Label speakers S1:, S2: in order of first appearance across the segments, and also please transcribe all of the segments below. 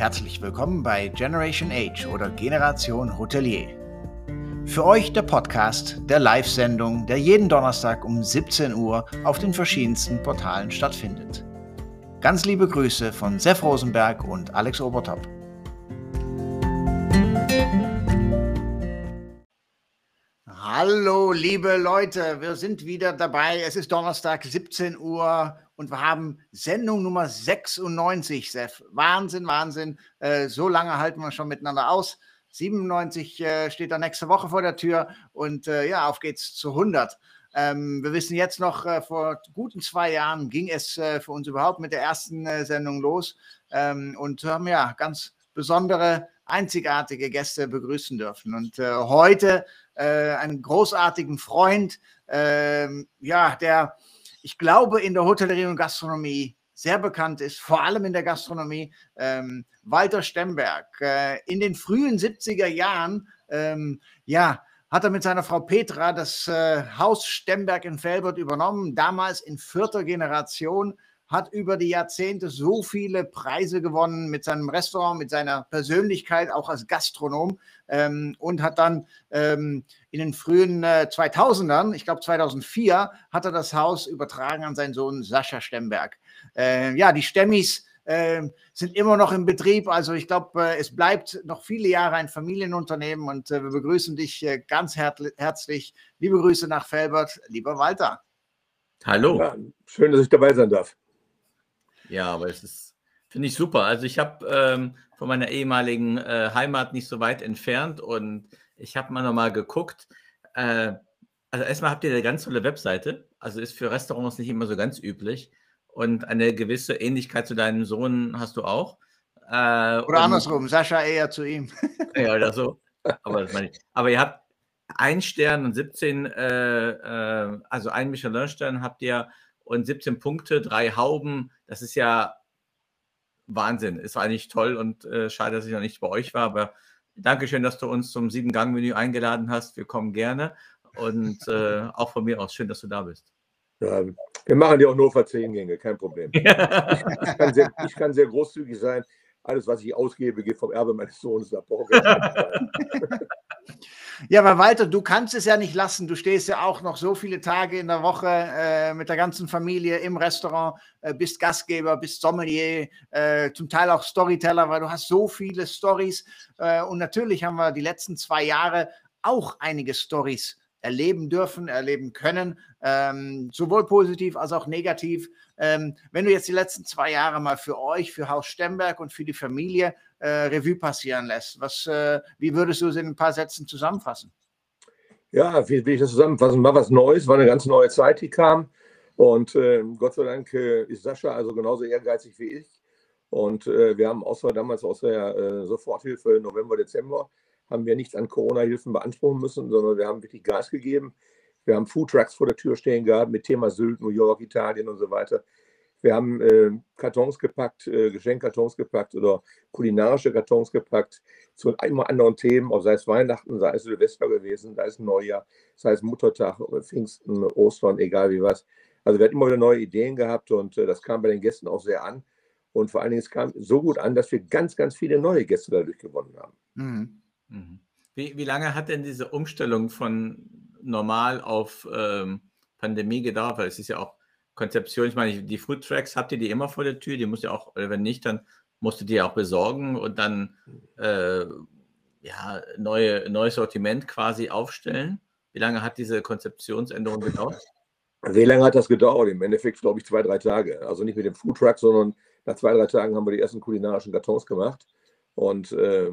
S1: Herzlich willkommen bei Generation Age oder Generation Hotelier. Für euch der Podcast der Live-Sendung, der jeden Donnerstag um 17 Uhr auf den verschiedensten Portalen stattfindet. Ganz liebe Grüße von Sef Rosenberg und Alex Obertop. Hallo, liebe Leute, wir sind wieder dabei. Es ist Donnerstag, 17 Uhr und wir haben Sendung Nummer 96, Sef. Wahnsinn, Wahnsinn. Äh, so lange halten wir schon miteinander aus. 97 äh, steht da nächste Woche vor der Tür und äh, ja, auf geht's zu 100. Ähm, wir wissen jetzt noch, äh, vor guten zwei Jahren ging es äh, für uns überhaupt mit der ersten äh, Sendung los ähm, und haben ja ganz besondere, einzigartige Gäste begrüßen dürfen. Und heute einen großartigen Freund, ähm, ja, der ich glaube, in der Hotellerie und Gastronomie sehr bekannt ist, vor allem in der Gastronomie, ähm, Walter Stemberg. Äh, in den frühen 70er Jahren, ähm, ja, hat er mit seiner Frau Petra das äh, Haus Stemberg in Felbert übernommen, damals in vierter Generation hat über die Jahrzehnte so viele Preise gewonnen mit seinem Restaurant, mit seiner Persönlichkeit, auch als Gastronom ähm, und hat dann ähm, in den frühen äh, 2000ern, ich glaube 2004, hat er das Haus übertragen an seinen Sohn Sascha Stemberg. Äh, ja, die Stemmis äh, sind immer noch im Betrieb. Also ich glaube, äh, es bleibt noch viele Jahre ein Familienunternehmen und äh, wir begrüßen dich äh, ganz her herzlich. Liebe Grüße nach Felbert, lieber Walter.
S2: Hallo. Ja, schön, dass ich dabei sein darf. Ja, aber es ist, finde ich super. Also ich habe ähm, von meiner ehemaligen äh, Heimat nicht so weit entfernt und ich habe mal nochmal geguckt. Äh, also erstmal habt ihr eine ganz tolle Webseite. Also ist für Restaurants nicht immer so ganz üblich. Und eine gewisse Ähnlichkeit zu deinem Sohn hast du auch.
S1: Äh, oder und, andersrum, Sascha eher zu ihm.
S2: ja, oder so. Aber, das meine ich. Aber ihr habt ein Stern und 17, äh, äh, also ein Michelin-Stern habt ihr und 17 Punkte, drei Hauben. Das ist ja Wahnsinn. Ist eigentlich toll und äh, schade, dass ich noch nicht bei euch war. Aber Dankeschön, dass du uns zum Sieben-Gang-Menü eingeladen hast. Wir kommen gerne. Und äh, auch von mir aus schön, dass du da bist.
S3: Ja, wir machen dir auch nur für zehn Gänge, kein Problem. ich, ich, kann sehr, ich, kann sehr, großzügig sein. Alles, was ich ausgebe, geht vom Erbe meines Sohnes ab.
S1: Ja, aber Walter, du kannst es ja nicht lassen. Du stehst ja auch noch so viele Tage in der Woche äh, mit der ganzen Familie im Restaurant, äh, bist Gastgeber, bist Sommelier, äh, zum Teil auch Storyteller, weil du hast so viele Stories. Äh, und natürlich haben wir die letzten zwei Jahre auch einige Stories erleben dürfen, erleben können, ähm, sowohl positiv als auch negativ. Ähm, wenn du jetzt die letzten zwei Jahre mal für euch, für Haus Stemberg und für die Familie äh, Revue passieren lässt, was, äh, wie würdest du es in ein paar Sätzen zusammenfassen?
S3: Ja, wie will ich das zusammenfassen? War was Neues, war eine ganz neue Zeit, die kam. Und äh, Gott sei Dank äh, ist Sascha also genauso ehrgeizig wie ich. Und äh, wir haben außer damals aus der äh, Soforthilfe November, Dezember, haben wir nichts an Corona-Hilfen beanspruchen müssen, sondern wir haben wirklich Gas gegeben. Wir haben Foodtrucks vor der Tür stehen gehabt mit Thema Sylt, New York, Italien und so weiter. Wir haben äh, Kartons gepackt, äh, Geschenkkartons gepackt oder kulinarische Kartons gepackt zu immer anderen Themen, sei es Weihnachten, sei es Silvester gewesen, sei es Neujahr, sei es Muttertag, Pfingsten, Ostern, egal wie was. Also wir hatten immer wieder neue Ideen gehabt und äh, das kam bei den Gästen auch sehr an. Und vor allen Dingen, es kam so gut an, dass wir ganz, ganz viele neue Gäste dadurch gewonnen haben. Mhm.
S2: Mhm. Wie, wie lange hat denn diese Umstellung von normal auf ähm, Pandemie gedauert? Weil es ist ja auch Konzeption, ich meine, die Food Tracks habt ihr die immer vor der Tür, die muss ja auch, wenn nicht, dann musst du die auch besorgen und dann äh, ja, neue, neues Sortiment quasi aufstellen. Wie lange hat diese Konzeptionsänderung gedauert?
S3: Wie lange hat das gedauert? Im Endeffekt, glaube ich, zwei, drei Tage. Also nicht mit dem Food Truck, sondern nach zwei, drei Tagen haben wir die ersten kulinarischen Kartons gemacht. Und äh,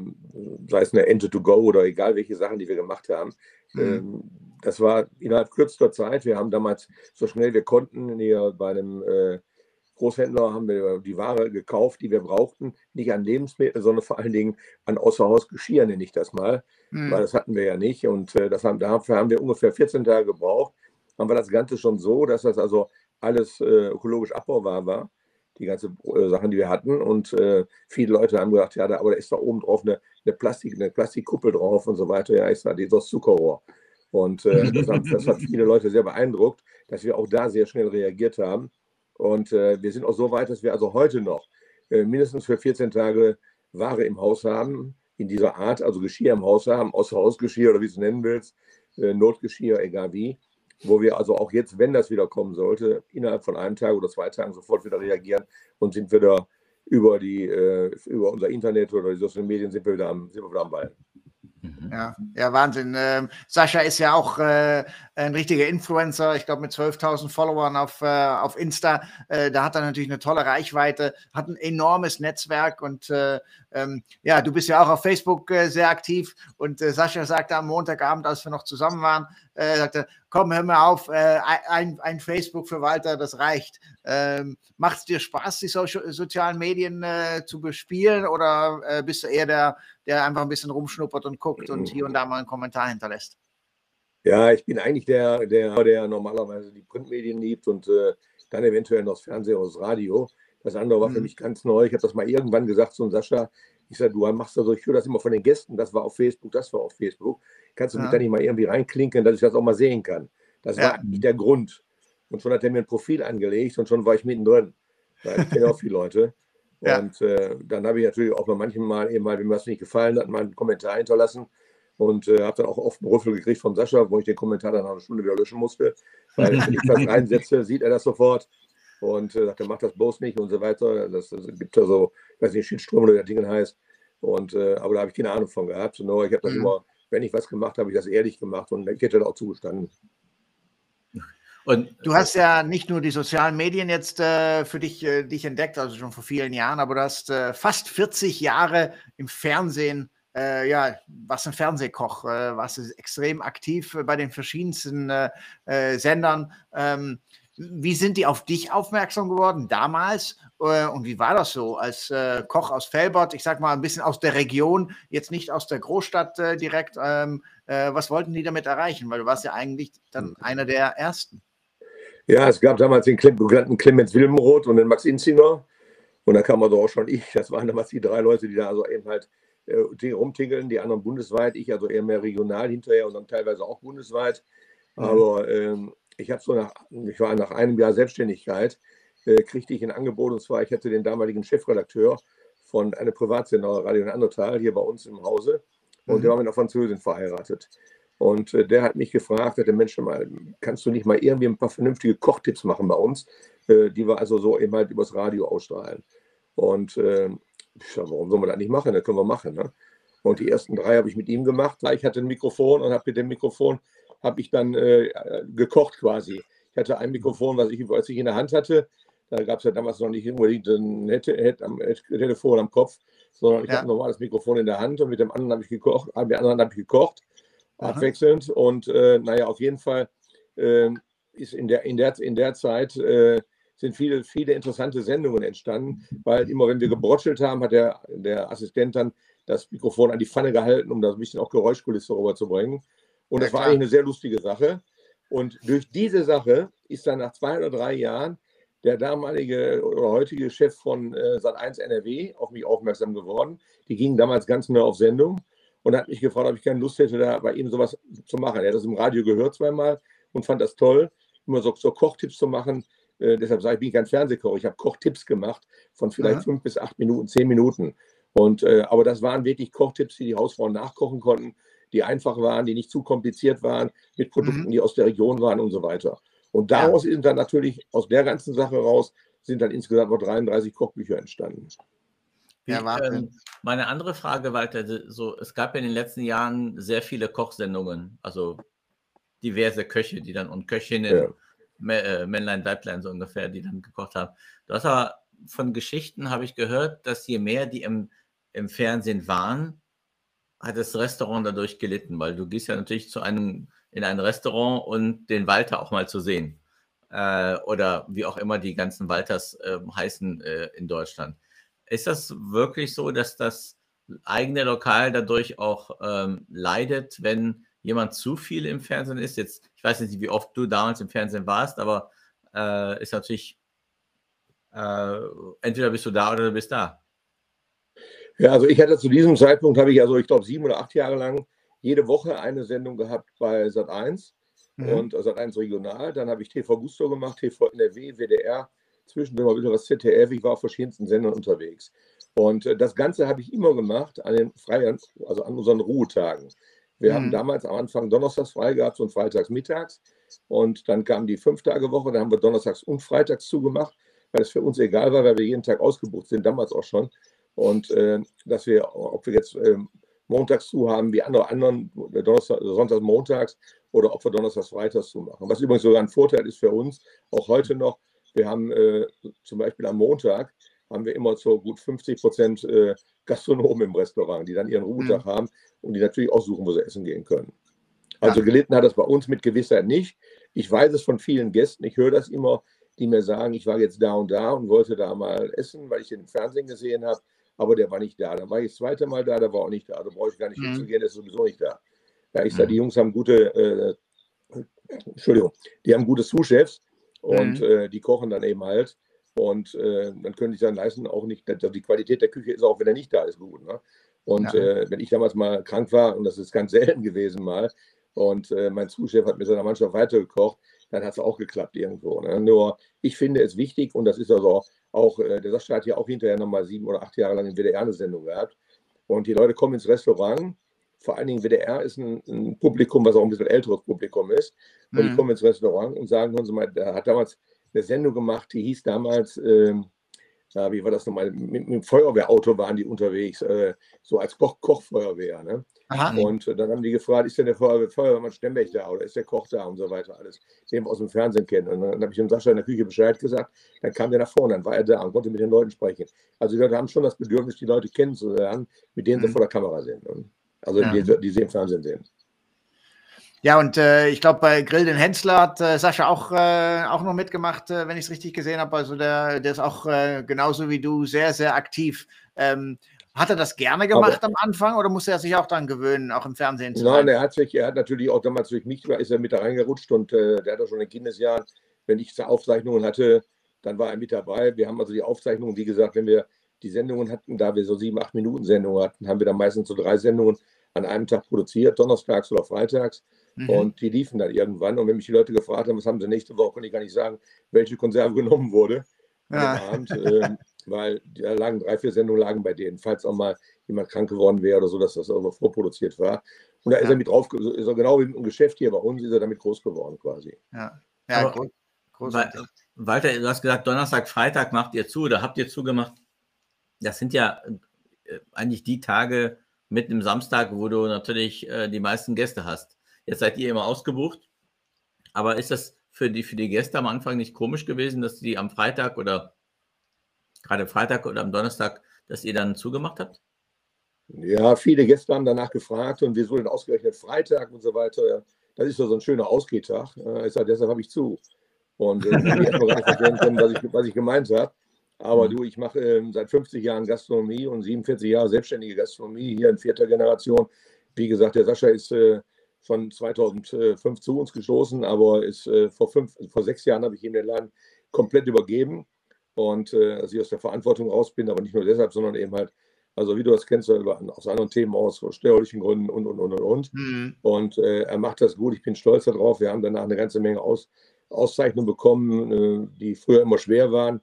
S3: sei es eine Ente to go oder egal welche Sachen, die wir gemacht haben. Mhm. Ähm, das war innerhalb kürzester Zeit. Wir haben damals so schnell wir konnten hier bei einem äh, Großhändler haben wir die Ware gekauft, die wir brauchten, nicht an Lebensmittel, sondern vor allen Dingen an Außerhausgeschirr, nenne ich das mal, mhm. weil das hatten wir ja nicht. Und äh, das haben, dafür haben wir ungefähr 14 Tage gebraucht. Haben wir das Ganze schon so, dass das also alles äh, ökologisch abbaubar war die ganzen äh, Sachen, die wir hatten. Und äh, viele Leute haben gedacht, ja, da, aber da ist da oben drauf eine, eine, Plastik, eine Plastikkuppel drauf und so weiter. Ja, ist da dieses Zuckerrohr. Und äh, das, hat, das, hat, viele Leute sehr beeindruckt, dass wir auch da sehr schnell reagiert haben. Und äh, wir sind auch so weit, dass wir also heute noch äh, mindestens für 14 Tage Ware im Haus haben, in dieser Art, also Geschirr im Haus haben, Außerhausgeschirr oder wie du es nennen willst, äh, Notgeschirr, egal wie, wo wir also auch jetzt, wenn das wieder kommen sollte, innerhalb von einem Tag oder zwei Tagen sofort wieder reagieren und sind wieder über, die, äh, über unser Internet oder die sozialen Medien sind wir wieder am, sind wir wieder am Ball.
S1: Mhm. Ja, ja, Wahnsinn. Ähm, Sascha ist ja auch äh, ein richtiger Influencer, ich glaube mit 12.000 Followern auf, äh, auf Insta. Äh, da hat er natürlich eine tolle Reichweite, hat ein enormes Netzwerk und äh, ähm, ja, du bist ja auch auf Facebook äh, sehr aktiv und Sascha sagte am Montagabend, als wir noch zusammen waren, äh, sagte, komm, hör mal auf, äh, ein, ein Facebook für Walter, das reicht. Ähm, Macht es dir Spaß, die so sozialen Medien äh, zu bespielen oder äh, bist du eher der, der einfach ein bisschen rumschnuppert und guckt und hier und da mal einen Kommentar hinterlässt?
S3: Ja, ich bin eigentlich der, der, der normalerweise die Printmedien liebt und äh, dann eventuell noch das Fernsehen oder das Radio. Das andere war für mhm. mich ganz neu. Ich habe das mal irgendwann gesagt zu Sascha. Ich sage, du machst das so, ich höre das immer von den Gästen. Das war auf Facebook, das war auf Facebook. Kannst du ja. mich da nicht mal irgendwie reinklinken, dass ich das auch mal sehen kann? Das ja. war nicht der Grund. Und schon hat er mir ein Profil angelegt und schon war ich mittendrin. Ja, ich kenne auch viele Leute. Ja. Und äh, dann habe ich natürlich auch mal manchmal eben mal, wenn mir das nicht gefallen hat, mal einen Kommentar hinterlassen und äh, habe dann auch oft einen Rüffel gekriegt von Sascha, wo ich den Kommentar dann nach einer Stunde wieder löschen musste. Weil wenn ich das reinsetze, sieht er das sofort und äh, sagt, mach das bloß nicht und so weiter. Das, das gibt ja so, ich weiß nicht, Shitstorm oder der Ding heißt. Und, äh, aber da habe ich keine Ahnung von gehabt. Nur ich habe das mhm. immer, wenn ich was gemacht habe, ich das ehrlich gemacht und ich hätte da auch zugestanden.
S1: Und du hast ja nicht nur die sozialen Medien jetzt äh, für dich, äh, dich entdeckt, also schon vor vielen Jahren, aber du hast äh, fast 40 Jahre im Fernsehen, äh, ja, was ein Fernsehkoch, äh, warst extrem aktiv bei den verschiedensten äh, Sendern. Ähm, wie sind die auf dich aufmerksam geworden damals? Äh, und wie war das so als äh, Koch aus Felbert? Ich sag mal ein bisschen aus der Region, jetzt nicht aus der Großstadt äh, direkt. Ähm, äh, was wollten die damit erreichen? Weil du warst ja eigentlich dann einer der ersten.
S3: Ja, es gab damals den bekannten Clemens Wilmenroth und den Max Inzinger. Und da kam also auch schon ich. Das waren damals die drei Leute, die da also eben halt äh, rumtingeln, die anderen bundesweit, ich also eher mehr regional hinterher und dann teilweise auch bundesweit. Mhm. Aber ähm, ich habe so nach, ich war nach einem Jahr Selbstständigkeit, äh, kriegte ich ein Angebot und zwar, ich hatte den damaligen Chefredakteur von einer Privatsender Radio in Andertal hier bei uns im Hause und mhm. der war mit einer Französin verheiratet. Und äh, der hat mich gefragt, der Mensch, mal, kannst du nicht mal irgendwie ein paar vernünftige Kochtipps machen bei uns, äh, die wir also so eben halt übers Radio ausstrahlen. Und äh, ich sag, warum soll man das nicht machen? Das können wir machen. Ne? Und die ersten drei habe ich mit ihm gemacht. Ich hatte ein Mikrofon und habe mit dem Mikrofon habe ich dann äh, gekocht quasi. Ich hatte ein Mikrofon, was ich, was ich in der Hand hatte. Da gab es ja damals noch nicht unbedingt ein Head, am, Telefon am Kopf, sondern ich ja. habe ein normales Mikrofon in der Hand und mit dem anderen habe ich gekocht, mit dem anderen habe ich gekocht, Aha. abwechselnd. Und äh, naja, auf jeden Fall äh, ist in der, in der, in der Zeit äh, sind viele, viele interessante Sendungen entstanden, weil immer, wenn wir gebrottelt haben, hat der, der Assistent dann das Mikrofon an die Pfanne gehalten, um da ein bisschen auch Geräuschkulisse rüberzubringen. Und ja, das war eigentlich eine sehr lustige Sache. Und durch diese Sache ist dann nach zwei oder drei Jahren der damalige oder heutige Chef von äh, Sat1 NRW auf mich aufmerksam geworden. Die gingen damals ganz neu auf Sendung und hat mich gefragt, ob ich keine Lust hätte, da bei ihm sowas zu machen. Er hat das im Radio gehört zweimal und fand das toll, immer so, so Kochtipps zu machen. Äh, deshalb sage ich, bin ich kein Fernsehkoch. Ich habe Kochtipps gemacht von vielleicht Aha. fünf bis acht Minuten, zehn Minuten. Und, äh, aber das waren wirklich Kochtipps, die die Hausfrauen nachkochen konnten die einfach waren, die nicht zu kompliziert waren, mit Produkten, mhm. die aus der Region waren und so weiter. Und daraus ja. sind dann natürlich, aus der ganzen Sache raus, sind dann insgesamt noch 33 Kochbücher entstanden.
S2: Ja, ähm, meine andere Frage, Walter, so, es gab ja in den letzten Jahren sehr viele Kochsendungen, also diverse Köche, die dann und Köchinnen, ja. Äh, Männlein, Weiblein so ungefähr, die dann gekocht haben. Du hast aber von Geschichten habe ich gehört, dass je mehr die im, im Fernsehen waren, hat das Restaurant dadurch gelitten, weil du gehst ja natürlich zu einem in ein Restaurant und den Walter auch mal zu sehen. Äh, oder wie auch immer die ganzen Walters äh, heißen äh, in Deutschland. Ist das wirklich so, dass das eigene Lokal dadurch auch ähm, leidet, wenn jemand zu viel im Fernsehen ist? Jetzt, ich weiß nicht, wie oft du damals im Fernsehen warst, aber äh, ist natürlich, äh, entweder bist du da oder du bist da.
S3: Ja, also ich hatte zu diesem Zeitpunkt, habe ich also, ich glaube, sieben oder acht Jahre lang jede Woche eine Sendung gehabt bei Sat1 mhm. und äh, Sat1 Regional. Dann habe ich TV Gusto gemacht, TV NRW, WDR, zwischendurch mal wieder was ZDF. Ich war auf verschiedensten Sendern unterwegs. Und äh, das Ganze habe ich immer gemacht an den freien, also an unseren Ruhetagen. Wir mhm. haben damals am Anfang donnerstags frei gehabt und freitags mittags. Und dann kam die Fünf-Tage-Woche, da haben wir donnerstags und freitags zugemacht, weil es für uns egal war, weil wir jeden Tag ausgebucht sind, damals auch schon. Und äh, dass wir, ob wir jetzt äh, montags zu haben, wie andere anderen, Donnerstag, Sonntags, montags oder ob wir donnerstags, freitags zu machen. Was übrigens sogar ein Vorteil ist für uns, auch heute noch. Wir haben äh, zum Beispiel am Montag haben wir immer so gut 50 Prozent äh, Gastronomen im Restaurant, die dann ihren Ruhetag mhm. haben und die natürlich aussuchen, wo sie essen gehen können. Also gelitten hat das bei uns mit Gewissheit nicht. Ich weiß es von vielen Gästen, ich höre das immer, die mir sagen, ich war jetzt da und da und wollte da mal essen, weil ich den im Fernsehen gesehen habe, aber der war nicht da. Dann war ich das zweite Mal da, der war auch nicht da. Da brauche ich gar nicht mhm. hinzugehen, der ist sowieso nicht da. Ja, ich mhm. sage, die Jungs haben gute, äh, Entschuldigung, die haben gute Sous-Chefs und mhm. äh, die kochen dann eben halt. Und äh, dann könnte ich dann leisten, auch nicht, die Qualität der Küche ist auch, wenn er nicht da ist, gut. Ne? Und ja. äh, wenn ich damals mal krank war, und das ist ganz selten gewesen mal, und äh, mein Zuschef hat mit seiner Mannschaft weitergekocht, dann hat es auch geklappt irgendwo. Ne? Nur ich finde es wichtig, und das ist also auch, äh, der Sascha hat ja auch hinterher nochmal sieben oder acht Jahre lang in WDR eine Sendung gehabt. Und die Leute kommen ins Restaurant. Vor allen Dingen WDR ist ein, ein Publikum, was auch ein bisschen älteres Publikum ist. Und mhm. die kommen ins Restaurant und sagen, hören Sie mal, der hat damals eine Sendung gemacht, die hieß damals, äh, wie war das nochmal, mit, mit dem Feuerwehrauto waren die unterwegs, äh, so als Koch Kochfeuerwehr. Ne? Und äh, dann haben die gefragt, ist denn der Feuerwehr, Feuerwehrmann Stemmbech da oder ist der Koch da und so weiter, alles, den wir aus dem Fernsehen kennen. Und dann habe ich dem Sascha in der Küche Bescheid gesagt, dann kam der nach vorne, dann war er da und konnte mit den Leuten sprechen. Also die Leute haben schon das Bedürfnis, die Leute kennenzulernen, mit denen mhm. sie vor der Kamera sind. Ne? Also ja. die, die sie im Fernsehen sehen.
S1: Ja, und äh, ich glaube, bei Grill den Hensler hat äh, Sascha auch, äh, auch noch mitgemacht, äh, wenn ich es richtig gesehen habe. Also der, der ist auch äh, genauso wie du sehr, sehr aktiv. Ähm, hat er das gerne gemacht Aber, am Anfang oder musste er sich auch daran gewöhnen, auch im Fernsehen
S3: zu Nein, er hat sich, er hat natürlich auch damals durch mich, ist er mit da reingerutscht und äh, der hat auch schon in Kindesjahren, wenn ich Aufzeichnungen hatte, dann war er mit dabei. Wir haben also die Aufzeichnungen, wie gesagt, wenn wir die Sendungen hatten, da wir so sieben, acht Minuten Sendungen hatten, haben wir dann meistens so drei Sendungen an einem Tag produziert, donnerstags oder freitags. Mhm. Und die liefen dann irgendwann. Und wenn mich die Leute gefragt haben, was haben sie nächste Woche, konnte ich gar nicht sagen, welche Konserve genommen wurde. Ja. Abend, äh, weil da lagen drei, vier Sendungen lagen bei denen, falls auch mal jemand krank geworden wäre oder so, dass das also vorproduziert war. Und da ja. ist er mit drauf, ist er genau wie im Geschäft hier bei uns, ist er damit groß geworden quasi.
S2: Ja, ja groß. Walter, du hast gesagt, Donnerstag, Freitag macht ihr zu oder habt ihr zugemacht. Das sind ja äh, eigentlich die Tage mitten im Samstag, wo du natürlich äh, die meisten Gäste hast. Jetzt seid ihr immer ausgebucht. Aber ist das für die, für die Gäste am Anfang nicht komisch gewesen, dass die am Freitag oder gerade Freitag oder am Donnerstag, dass ihr dann zugemacht habt?
S3: Ja, viele Gäste haben danach gefragt und wieso denn ausgerechnet Freitag und so weiter. Das ist ja so ein schöner Ausgehtag. Ich sage, deshalb habe ich zu. Und äh, ich erstmal gar nicht verstehen können, was ich, was ich gemeint habe. Aber mhm. du, ich mache äh, seit 50 Jahren Gastronomie und 47 Jahre selbstständige Gastronomie hier in vierter Generation. Wie gesagt, der Sascha ist äh, von 2005 zu uns gestoßen, aber ist äh, vor, fünf, vor sechs Jahren habe ich ihm den Laden komplett übergeben und äh, als ich aus der Verantwortung raus bin, aber nicht nur deshalb, sondern eben halt, also wie du das kennst, aus anderen Themen aus, aus steuerlichen Gründen und, und, und, und, und. Mhm. Und äh, er macht das gut, ich bin stolz darauf. Wir haben danach eine ganze Menge Aus, Auszeichnungen bekommen, äh, die früher immer schwer waren.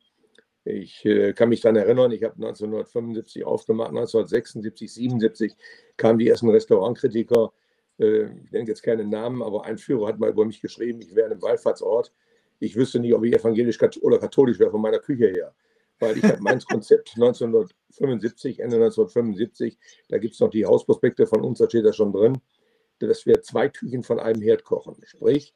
S3: Ich äh, kann mich daran erinnern, ich habe 1975 aufgemacht, 1976, 77 kamen die ersten Restaurantkritiker äh, ich nenne jetzt keinen Namen, aber ein Führer hat mal über mich geschrieben, ich wäre in einem Wallfahrtsort. Ich wüsste nicht, ob ich evangelisch oder katholisch wäre von meiner Küche her. Weil ich habe mein Konzept 1975, Ende 1975, da gibt es noch die Hausprospekte von uns, da steht das schon drin, dass wir zwei Küchen von einem Herd kochen. Sprich,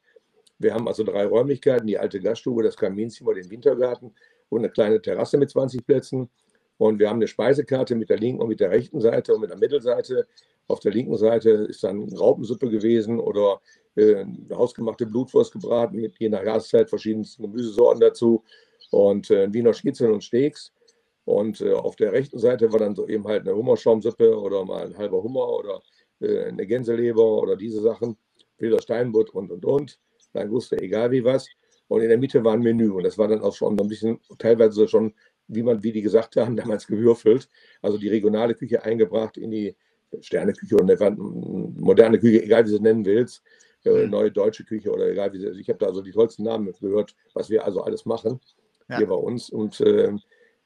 S3: wir haben also drei Räumlichkeiten, die alte Gaststube, das Kaminzimmer, den Wintergarten und eine kleine Terrasse mit 20 Plätzen. Und wir haben eine Speisekarte mit der linken und mit der rechten Seite und mit der Mittelseite auf der linken Seite ist dann Raupensuppe gewesen oder äh, hausgemachte Blutwurst gebraten mit je nach Jahreszeit verschiedensten Gemüsesorten dazu und äh, Wiener Schnitzel und Steaks. Und äh, auf der rechten Seite war dann so eben halt eine Hummerschaumsuppe oder mal ein halber Hummer oder äh, eine Gänseleber oder diese Sachen, wilder Steinbutt und und und. Dann wusste egal wie was. Und in der Mitte war ein Menü und das war dann auch schon so ein bisschen teilweise schon, wie man, wie die gesagt haben, damals gewürfelt. Also die regionale Küche eingebracht in die Sterneküche oder eine moderne Küche, egal wie du es nennen willst, äh, mhm. neue deutsche Küche oder egal wie sie, ich habe da also die tollsten Namen gehört, was wir also alles machen ja. hier bei uns und äh,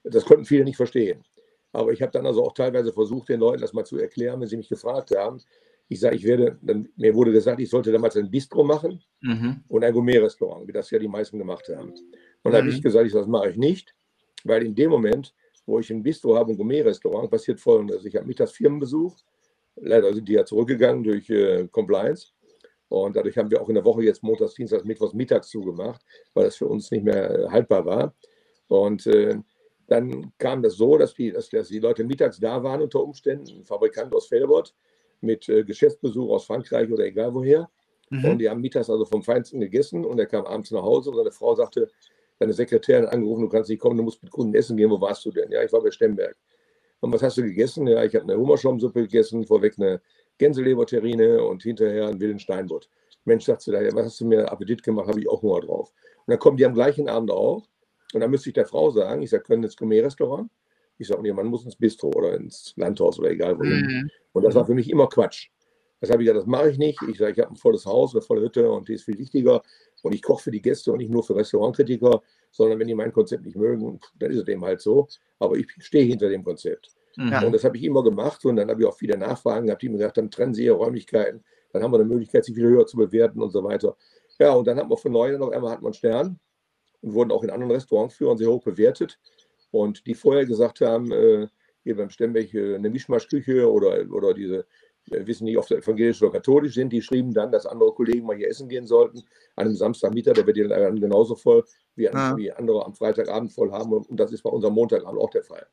S3: das konnten viele nicht verstehen. Aber ich habe dann also auch teilweise versucht, den Leuten das mal zu erklären, wenn sie mich gefragt haben. Ich sage, ich werde, dann, mir wurde gesagt, ich sollte damals ein Bistro machen mhm. und ein Gourmet-Restaurant, wie das ja die meisten gemacht haben. Und dann mhm. habe ich gesagt, ich, das mache ich nicht, weil in dem Moment, wo ich ein Bistro habe, ein Gourmet-Restaurant, passiert folgendes. Ich habe mittags Firmenbesuch, leider sind die ja zurückgegangen durch äh, Compliance. Und dadurch haben wir auch in der Woche jetzt montags, dienstags, mittwochs, mittags zugemacht, weil das für uns nicht mehr äh, haltbar war. Und äh, dann kam das so, dass die, dass, dass die Leute mittags da waren unter Umständen, ein Fabrikant aus Felbert mit äh, Geschäftsbesuch aus Frankreich oder egal woher. Mhm. Und die haben mittags also vom Feinsten gegessen und er kam abends nach Hause und seine Frau sagte, deine Sekretärin angerufen, du kannst nicht kommen, du musst mit Kunden essen gehen, wo warst du denn? Ja, ich war bei Stemberg. Und was hast du gegessen? Ja, ich habe eine Hummerschwammsuppe gegessen, vorweg eine Gänseleberterrine und hinterher einen wilden Steinbutt. Mensch, sagst du da, was hast du mir Appetit gemacht, habe ich auch Hunger drauf. Und dann kommen die am gleichen Abend auch und dann müsste ich der Frau sagen, ich sage, können ins Gourmet-Restaurant? Ich sage, nee, man muss ins Bistro oder ins Landhaus oder egal wohin. Mhm. Und das war für mich immer Quatsch. Das habe ich gesagt, das mache ich nicht. Ich sage, ich habe ein volles Haus, eine volle Hütte und die ist viel wichtiger. Und ich koche für die Gäste und nicht nur für Restaurantkritiker, sondern wenn die mein Konzept nicht mögen, dann ist es dem halt so. Aber ich stehe hinter dem Konzept. Mhm. Und das habe ich immer gemacht. Und dann habe ich auch viele Nachfragen gehabt, die mir gesagt haben, trennen Sie Ihre Räumlichkeiten. Dann haben wir eine Möglichkeit, sich wieder höher zu bewerten und so weiter. Ja, und dann hat man von neu noch einmal hat man Stern und wurden auch in anderen Restaurantführern sehr hoch bewertet. Und die vorher gesagt haben, äh, hier beim Stemmberg äh, eine Mischmaschküche oder, oder diese, wissen nicht, ob sie evangelisch oder katholisch sind, die schrieben dann, dass andere Kollegen mal hier essen gehen sollten. An einem Samstagmittag, der wird dann genauso voll wie, ja. wie andere am Freitagabend voll haben. Und das ist bei unserem Montagabend auch der Fall.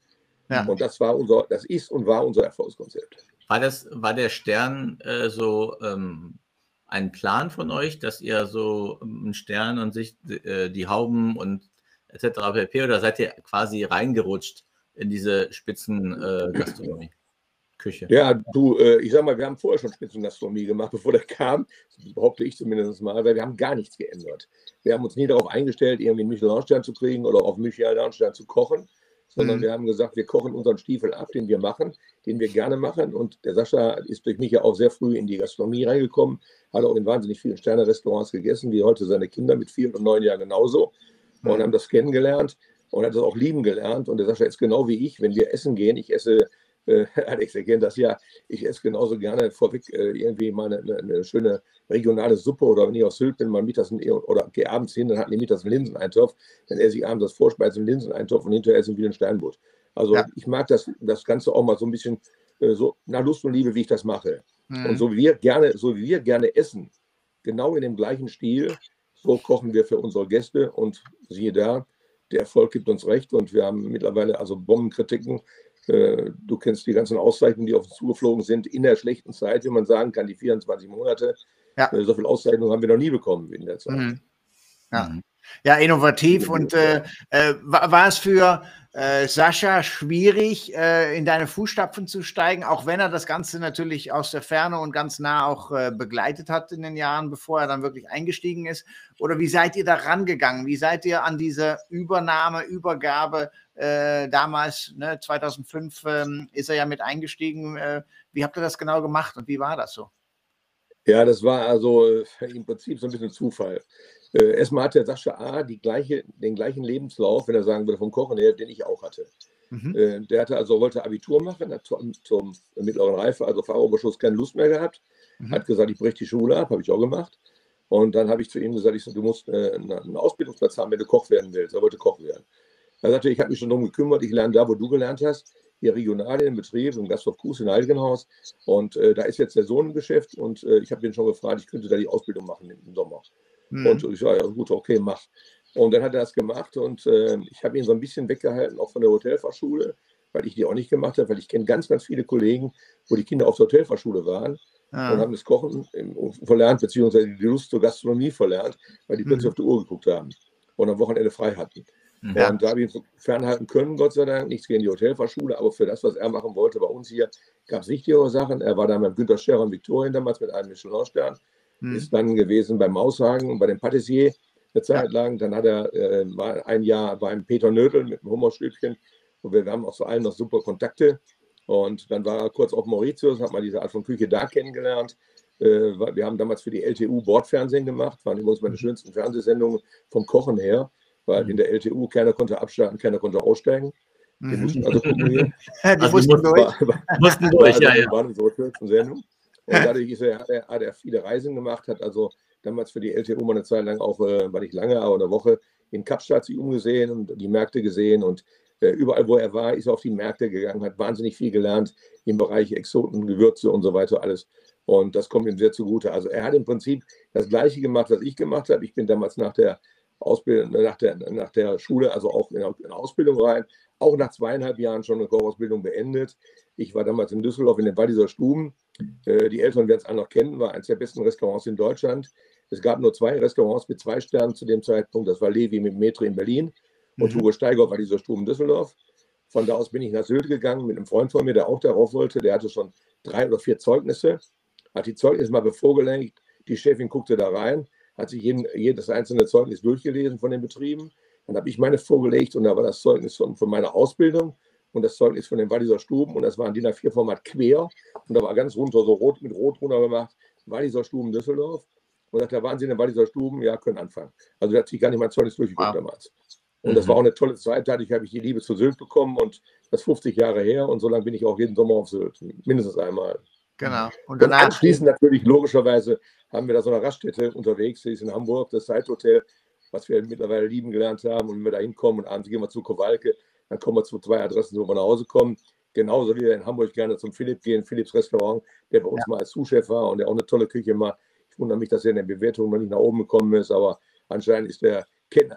S3: Ja. Und das war unser, das ist und war unser Erfolgskonzept.
S2: War das, war der Stern äh, so ähm, ein Plan von euch, dass ihr so einen ähm, Stern und sich äh, die Hauben und etc. pp. oder seid ihr quasi reingerutscht in diese Spitzengastronomie? Äh, Küche.
S3: Ja, du, äh, ich sag mal, wir haben vorher schon Spitzengastronomie gemacht, bevor der kam, behaupte ich zumindest mal, weil wir haben gar nichts geändert. Wir haben uns nie darauf eingestellt, irgendwie einen Michelin-Stern zu kriegen oder auf Michelin-Stern zu kochen, sondern mhm. wir haben gesagt, wir kochen unseren Stiefel ab, den wir machen, den wir gerne machen. Und der Sascha ist durch mich ja auch sehr früh in die Gastronomie reingekommen, hat auch in wahnsinnig vielen Sterne-Restaurants gegessen, wie heute seine Kinder mit vier und neun Jahren genauso. Mhm. Und haben das kennengelernt und hat das auch lieben gelernt. Und der Sascha ist genau wie ich, wenn wir essen gehen, ich esse äh, Alex erkennt das ja. Ich esse genauso gerne vorweg äh, irgendwie mal eine, eine, schöne regionale Suppe oder wenn ich aus Sylt bin, mal mittags oder gehe abends hin, dann hatten die mittags einen Linseneintopf, dann esse ich abends das Vorspeisen Linseneintopf und hinterher essen wir einen Steinbutt. Also ja. ich mag das, das Ganze auch mal so ein bisschen äh, so nach Lust und Liebe, wie ich das mache. Mhm. Und so wie wir gerne, so wie wir gerne essen, genau in dem gleichen Stil, so kochen wir für unsere Gäste und siehe da, der Erfolg gibt uns recht und wir haben mittlerweile also Bombenkritiken du kennst die ganzen Auszeichnungen, die auf uns zugeflogen sind, in der schlechten Zeit, wie man sagen kann, die 24 Monate. Ja. Äh, so viele Auszeichnungen haben wir noch nie bekommen in der Zeit. Mhm.
S1: Ja. Mhm. ja, innovativ. Und äh, äh, war es für äh, Sascha schwierig, äh, in deine Fußstapfen zu steigen, auch wenn er das Ganze natürlich aus der Ferne und ganz nah auch begleitet hat in den Jahren, bevor er dann wirklich eingestiegen ist? Oder wie seid ihr da rangegangen? Wie seid ihr an diese Übernahme, Übergabe äh, damals, ne, 2005, ähm, ist er ja mit eingestiegen. Äh, wie habt ihr das genau gemacht und wie war das so?
S3: Ja, das war also äh, im Prinzip so ein bisschen Zufall. Äh, erstmal hatte Sascha A. Gleiche, den gleichen Lebenslauf, wenn er sagen würde, vom Kochen her, den ich auch hatte. Mhm. Äh, der hatte also, wollte Abitur machen, hat zum, zum mittleren Reife, also Fachoberschluss, keine Lust mehr gehabt. Mhm. Hat gesagt, ich breche die Schule ab, habe ich auch gemacht. Und dann habe ich zu ihm gesagt, ich so, du musst äh, einen Ausbildungsplatz haben, wenn du Koch werden willst. Er wollte Koch werden. Er sagte, ich habe mich schon darum gekümmert, ich lerne da, wo du gelernt hast, hier regional im Betrieb, im Gasthof Kues in Heiligenhaus. Und äh, da ist jetzt der Sohn im Geschäft und äh, ich habe den schon gefragt, ich könnte da die Ausbildung machen im Sommer. Mhm. Und ich sage, ja gut, okay, mach. Und dann hat er das gemacht und äh, ich habe ihn so ein bisschen weggehalten, auch von der Hotelfachschule, weil ich die auch nicht gemacht habe, weil ich kenne ganz, ganz viele Kollegen, wo die Kinder auf der Hotelfachschule waren ah. und haben das Kochen verlernt, beziehungsweise die Lust zur Gastronomie verlernt, weil die plötzlich mhm. auf die Uhr geguckt haben und am Wochenende frei hatten. Ja. Und da habe ich ihn fernhalten können, Gott sei Dank. Nichts gegen die Hotelfachschule, aber für das, was er machen wollte bei uns hier, gab es wichtigere Sachen. Er war da mit Günter Scherrer und Viktorien damals mit einem Michelin-Stern. Mhm. Ist dann gewesen beim Maushagen und bei dem Patissier eine Zeit ja. lang. Dann hat er äh, war ein Jahr beim Peter Nödel mit dem Hummerstübchen. Und wir haben auch zu allen noch super Kontakte. Und dann war er kurz auf Mauritius, hat mal diese Art von Küche da kennengelernt. Äh, wir haben damals für die LTU Bordfernsehen gemacht, waren übrigens meine mhm. schönsten Fernsehsendungen vom Kochen her weil in der LTU keiner konnte abstarten, keiner konnte aussteigen. Die mhm. mussten also gucken hier.
S1: die also mussten durch. War, war,
S3: mussten durch, war, ja, ja. War unsere kürzen Sendung. Und dadurch ist er, hat, er, hat er viele Reisen gemacht, hat also damals für die LTU mal eine Zeit lang auch, äh, war nicht lange, aber eine Woche in Kapstadt sich umgesehen und die Märkte gesehen und äh, überall, wo er war, ist er auf die Märkte gegangen, hat wahnsinnig viel gelernt im Bereich Exoten, Gewürze und so weiter, alles. Und das kommt ihm sehr zugute. Also er hat im Prinzip das Gleiche gemacht, was ich gemacht habe. Ich bin damals nach der Ausbildung, nach der, nach der Schule, also auch in, in Ausbildung rein, auch nach zweieinhalb Jahren schon eine Kochausbildung beendet. Ich war damals in Düsseldorf in den Walliser Stuben. Äh, die Eltern werden es auch noch kennen, war eines der besten Restaurants in Deutschland. Es gab nur zwei Restaurants mit zwei Sternen zu dem Zeitpunkt. Das war Levi mit Metri in Berlin und mhm. Hugo Steiger war dieser Stuben Düsseldorf. Von da aus bin ich nach Sylt gegangen mit einem Freund von mir, der auch darauf wollte. Der hatte schon drei oder vier Zeugnisse, hat die Zeugnisse mal bevorgelegt. Die Chefin guckte da rein, hat sich jeden, jedes einzelne Zeugnis durchgelesen von den Betrieben. Dann habe ich meine vorgelegt und da war das Zeugnis von, von meiner Ausbildung und das Zeugnis von den Walliser Stuben und das war ein DIN A4-Format quer und da war ganz runter so rot mit rot runter gemacht, Walliser Stuben Düsseldorf. Und sagt, der Wahnsinn, in Walliser Stuben, ja, können anfangen. Also da hat sich gar nicht mein Zeugnis durchgeguckt wow. damals. Und mhm. das war auch eine tolle Zeit. Dadurch habe ich die Liebe zu Sylt bekommen und das 50 Jahre her. Und so lange bin ich auch jeden Sommer auf Sylt. Mindestens einmal.
S1: Genau.
S3: Und, und anschließend natürlich, logischerweise, haben wir da so eine Raststätte unterwegs. Die ist in Hamburg, das Zeithotel, was wir mittlerweile lieben gelernt haben. Und wenn wir da hinkommen und abends gehen wir zu Kowalke, dann kommen wir zu zwei Adressen, wo wir nach Hause kommen. Genauso wie wir in Hamburg gerne zum Philipp gehen, Philipps Restaurant, der bei uns ja. mal als Zuschef war und der auch eine tolle Küche macht. Ich wundere mich, dass er in der Bewertung noch nicht nach oben gekommen ist, aber anscheinend ist der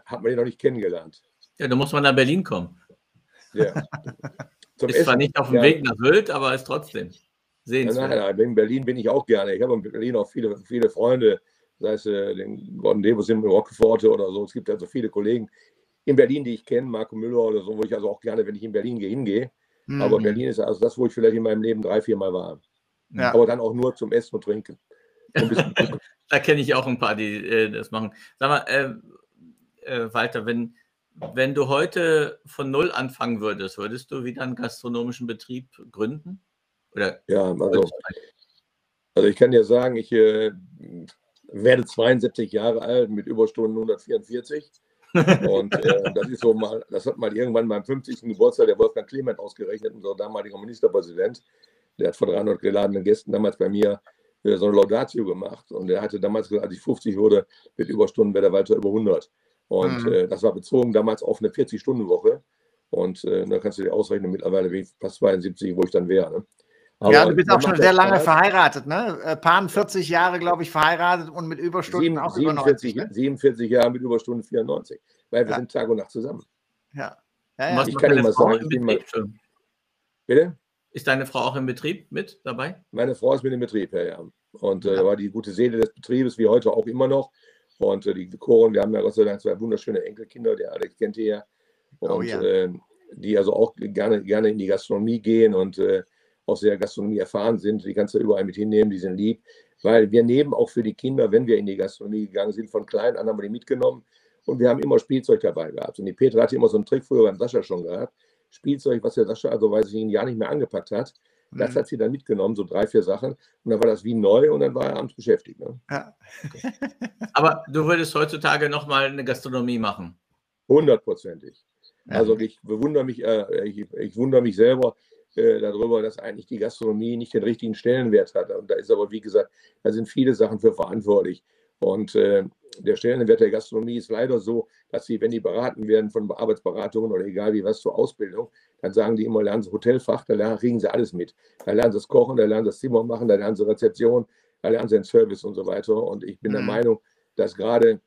S3: hat man ihn noch nicht kennengelernt.
S2: Ja, da muss man nach Berlin kommen.
S3: Ja.
S2: Zum ist Essen. zwar nicht auf dem ja. Weg nach Sylt, aber ist trotzdem
S3: sehenswert. Nein, nein, in Berlin bin ich auch gerne. Ich habe in Berlin auch viele, viele Freunde, sei es äh, den Gordon Devos im Rockeforte oder so. Es gibt also viele Kollegen in Berlin, die ich kenne, Marco Müller oder so, wo ich also auch gerne, wenn ich in Berlin gehe, hingehe. Mhm. Aber Berlin ist also das, wo ich vielleicht in meinem Leben drei, vier Mal war. Ja. Aber dann auch nur zum Essen und Trinken.
S2: da kenne ich auch ein paar, die äh, das machen. Sag mal, äh, äh, Walter, wenn, wenn du heute von Null anfangen würdest, würdest du wieder einen gastronomischen Betrieb gründen?
S3: Oder ja, also, also ich kann dir sagen, ich äh, werde 72 Jahre alt mit Überstunden 144. Und äh, das ist so mal, das hat mal irgendwann beim 50. Geburtstag der Wolfgang Clement ausgerechnet, unser damaliger Ministerpräsident. Der hat vor 300 geladenen Gästen damals bei mir äh, so eine Laudatio gemacht. Und er hatte damals gesagt, als ich 50 wurde, mit Überstunden wäre der weiter über 100. Und mhm. äh, das war bezogen damals auf eine 40-Stunden-Woche. Und äh, da kannst du dir ausrechnen, mittlerweile wie fast 72, wo ich dann wäre. Ne?
S1: Ja, du bist auch schon sehr lange Spaß. verheiratet, ne? Äh, Pan 40 Jahre, glaube ich, verheiratet und mit Überstunden
S3: Sieben, auch 47, über 90, ne? 47 Jahre mit Überstunden 94, weil wir ja. sind Tag und Nacht zusammen.
S1: Ja.
S2: ja, ja. Ich kann nicht mal sagen, ich bin mal. Bitte? Ist deine Frau auch im Betrieb mit dabei?
S3: Meine Frau ist mit im Betrieb, ja, ja. Und äh, war die gute Seele des Betriebes, wie heute auch immer noch. Und äh, die Koren, wir haben ja Gott sei Dank zwei wunderschöne Enkelkinder, der Alex kennt ihr ja. Und oh, ja. Äh, die also auch gerne, gerne in die Gastronomie gehen und äh, auch sehr Gastronomie erfahren sind. Die kannst du überall mit hinnehmen, die sind lieb. Weil wir nehmen auch für die Kinder, wenn wir in die Gastronomie gegangen sind, von klein an haben wir die mitgenommen. Und wir haben immer Spielzeug dabei gehabt. Und die Petra hatte immer so einen Trick früher beim Sascha schon gehabt. Spielzeug, was der Sascha also, weiß ich, ein Jahr nicht mehr angepackt hat. Das mhm. hat sie dann mitgenommen, so drei, vier Sachen. Und dann war das wie neu und dann war er abends beschäftigt. Ne? Ja.
S2: Aber du würdest heutzutage nochmal eine Gastronomie machen?
S3: Hundertprozentig. Also ich bewundere mich, äh, ich, ich, wundere mich selber äh, darüber, dass eigentlich die Gastronomie nicht den richtigen Stellenwert hat. Und da ist aber, wie gesagt, da sind viele Sachen für verantwortlich. Und äh, der Stellenwert der Gastronomie ist leider so, dass sie, wenn die beraten werden von Arbeitsberatungen oder egal wie was zur Ausbildung, dann sagen die immer, lernen sie Hotelfach, da lernen, kriegen sie alles mit. Da lernen sie das Kochen, da lernen sie das Zimmer machen, da lernen sie Rezeption, da lernen sie den Service und so weiter. Und ich bin mhm. der Meinung, dass gerade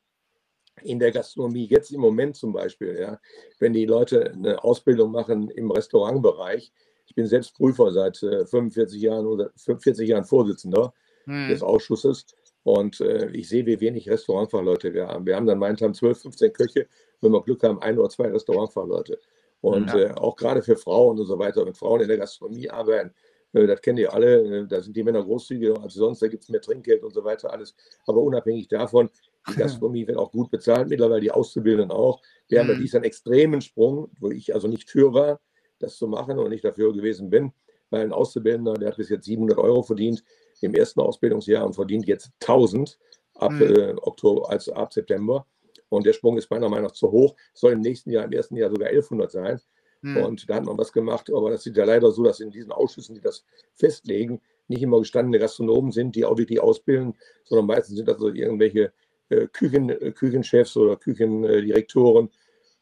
S3: in der Gastronomie, jetzt im Moment zum Beispiel, ja, wenn die Leute eine Ausbildung machen im Restaurantbereich, ich bin selbst Prüfer seit äh, 45 Jahren oder 40 Jahren Vorsitzender mhm. des Ausschusses und äh, ich sehe, wie wenig Restaurantfachleute wir haben. Wir haben dann meinen 12, 15 Köche, wenn wir Glück haben, ein oder zwei Restaurantfachleute. Und ja. äh, auch gerade für Frauen und so weiter, wenn Frauen in der Gastronomie arbeiten, äh, das kennen die alle, äh, da sind die Männer großzügiger als sonst, da gibt es mehr Trinkgeld und so weiter, alles. Aber unabhängig davon, die Gastronomie wird auch gut bezahlt, mittlerweile die Auszubildenden auch. Wir mhm. haben ja diesen extremen Sprung, wo ich also nicht für war, das zu machen und nicht dafür gewesen bin, weil ein Auszubildender, der hat bis jetzt 700 Euro verdient, im ersten Ausbildungsjahr und verdient jetzt 1000 ab mhm. äh, Oktober, also ab September. Und der Sprung ist meiner Meinung nach zu hoch, soll im nächsten Jahr, im ersten Jahr sogar 1100 sein. Hm. Und da hat man was gemacht, aber das ist ja leider so, dass in diesen Ausschüssen, die das festlegen, nicht immer gestandene Gastronomen sind, die auch wirklich ausbilden, sondern meistens sind das so irgendwelche äh, Küchen, äh, Küchenchefs oder Küchendirektoren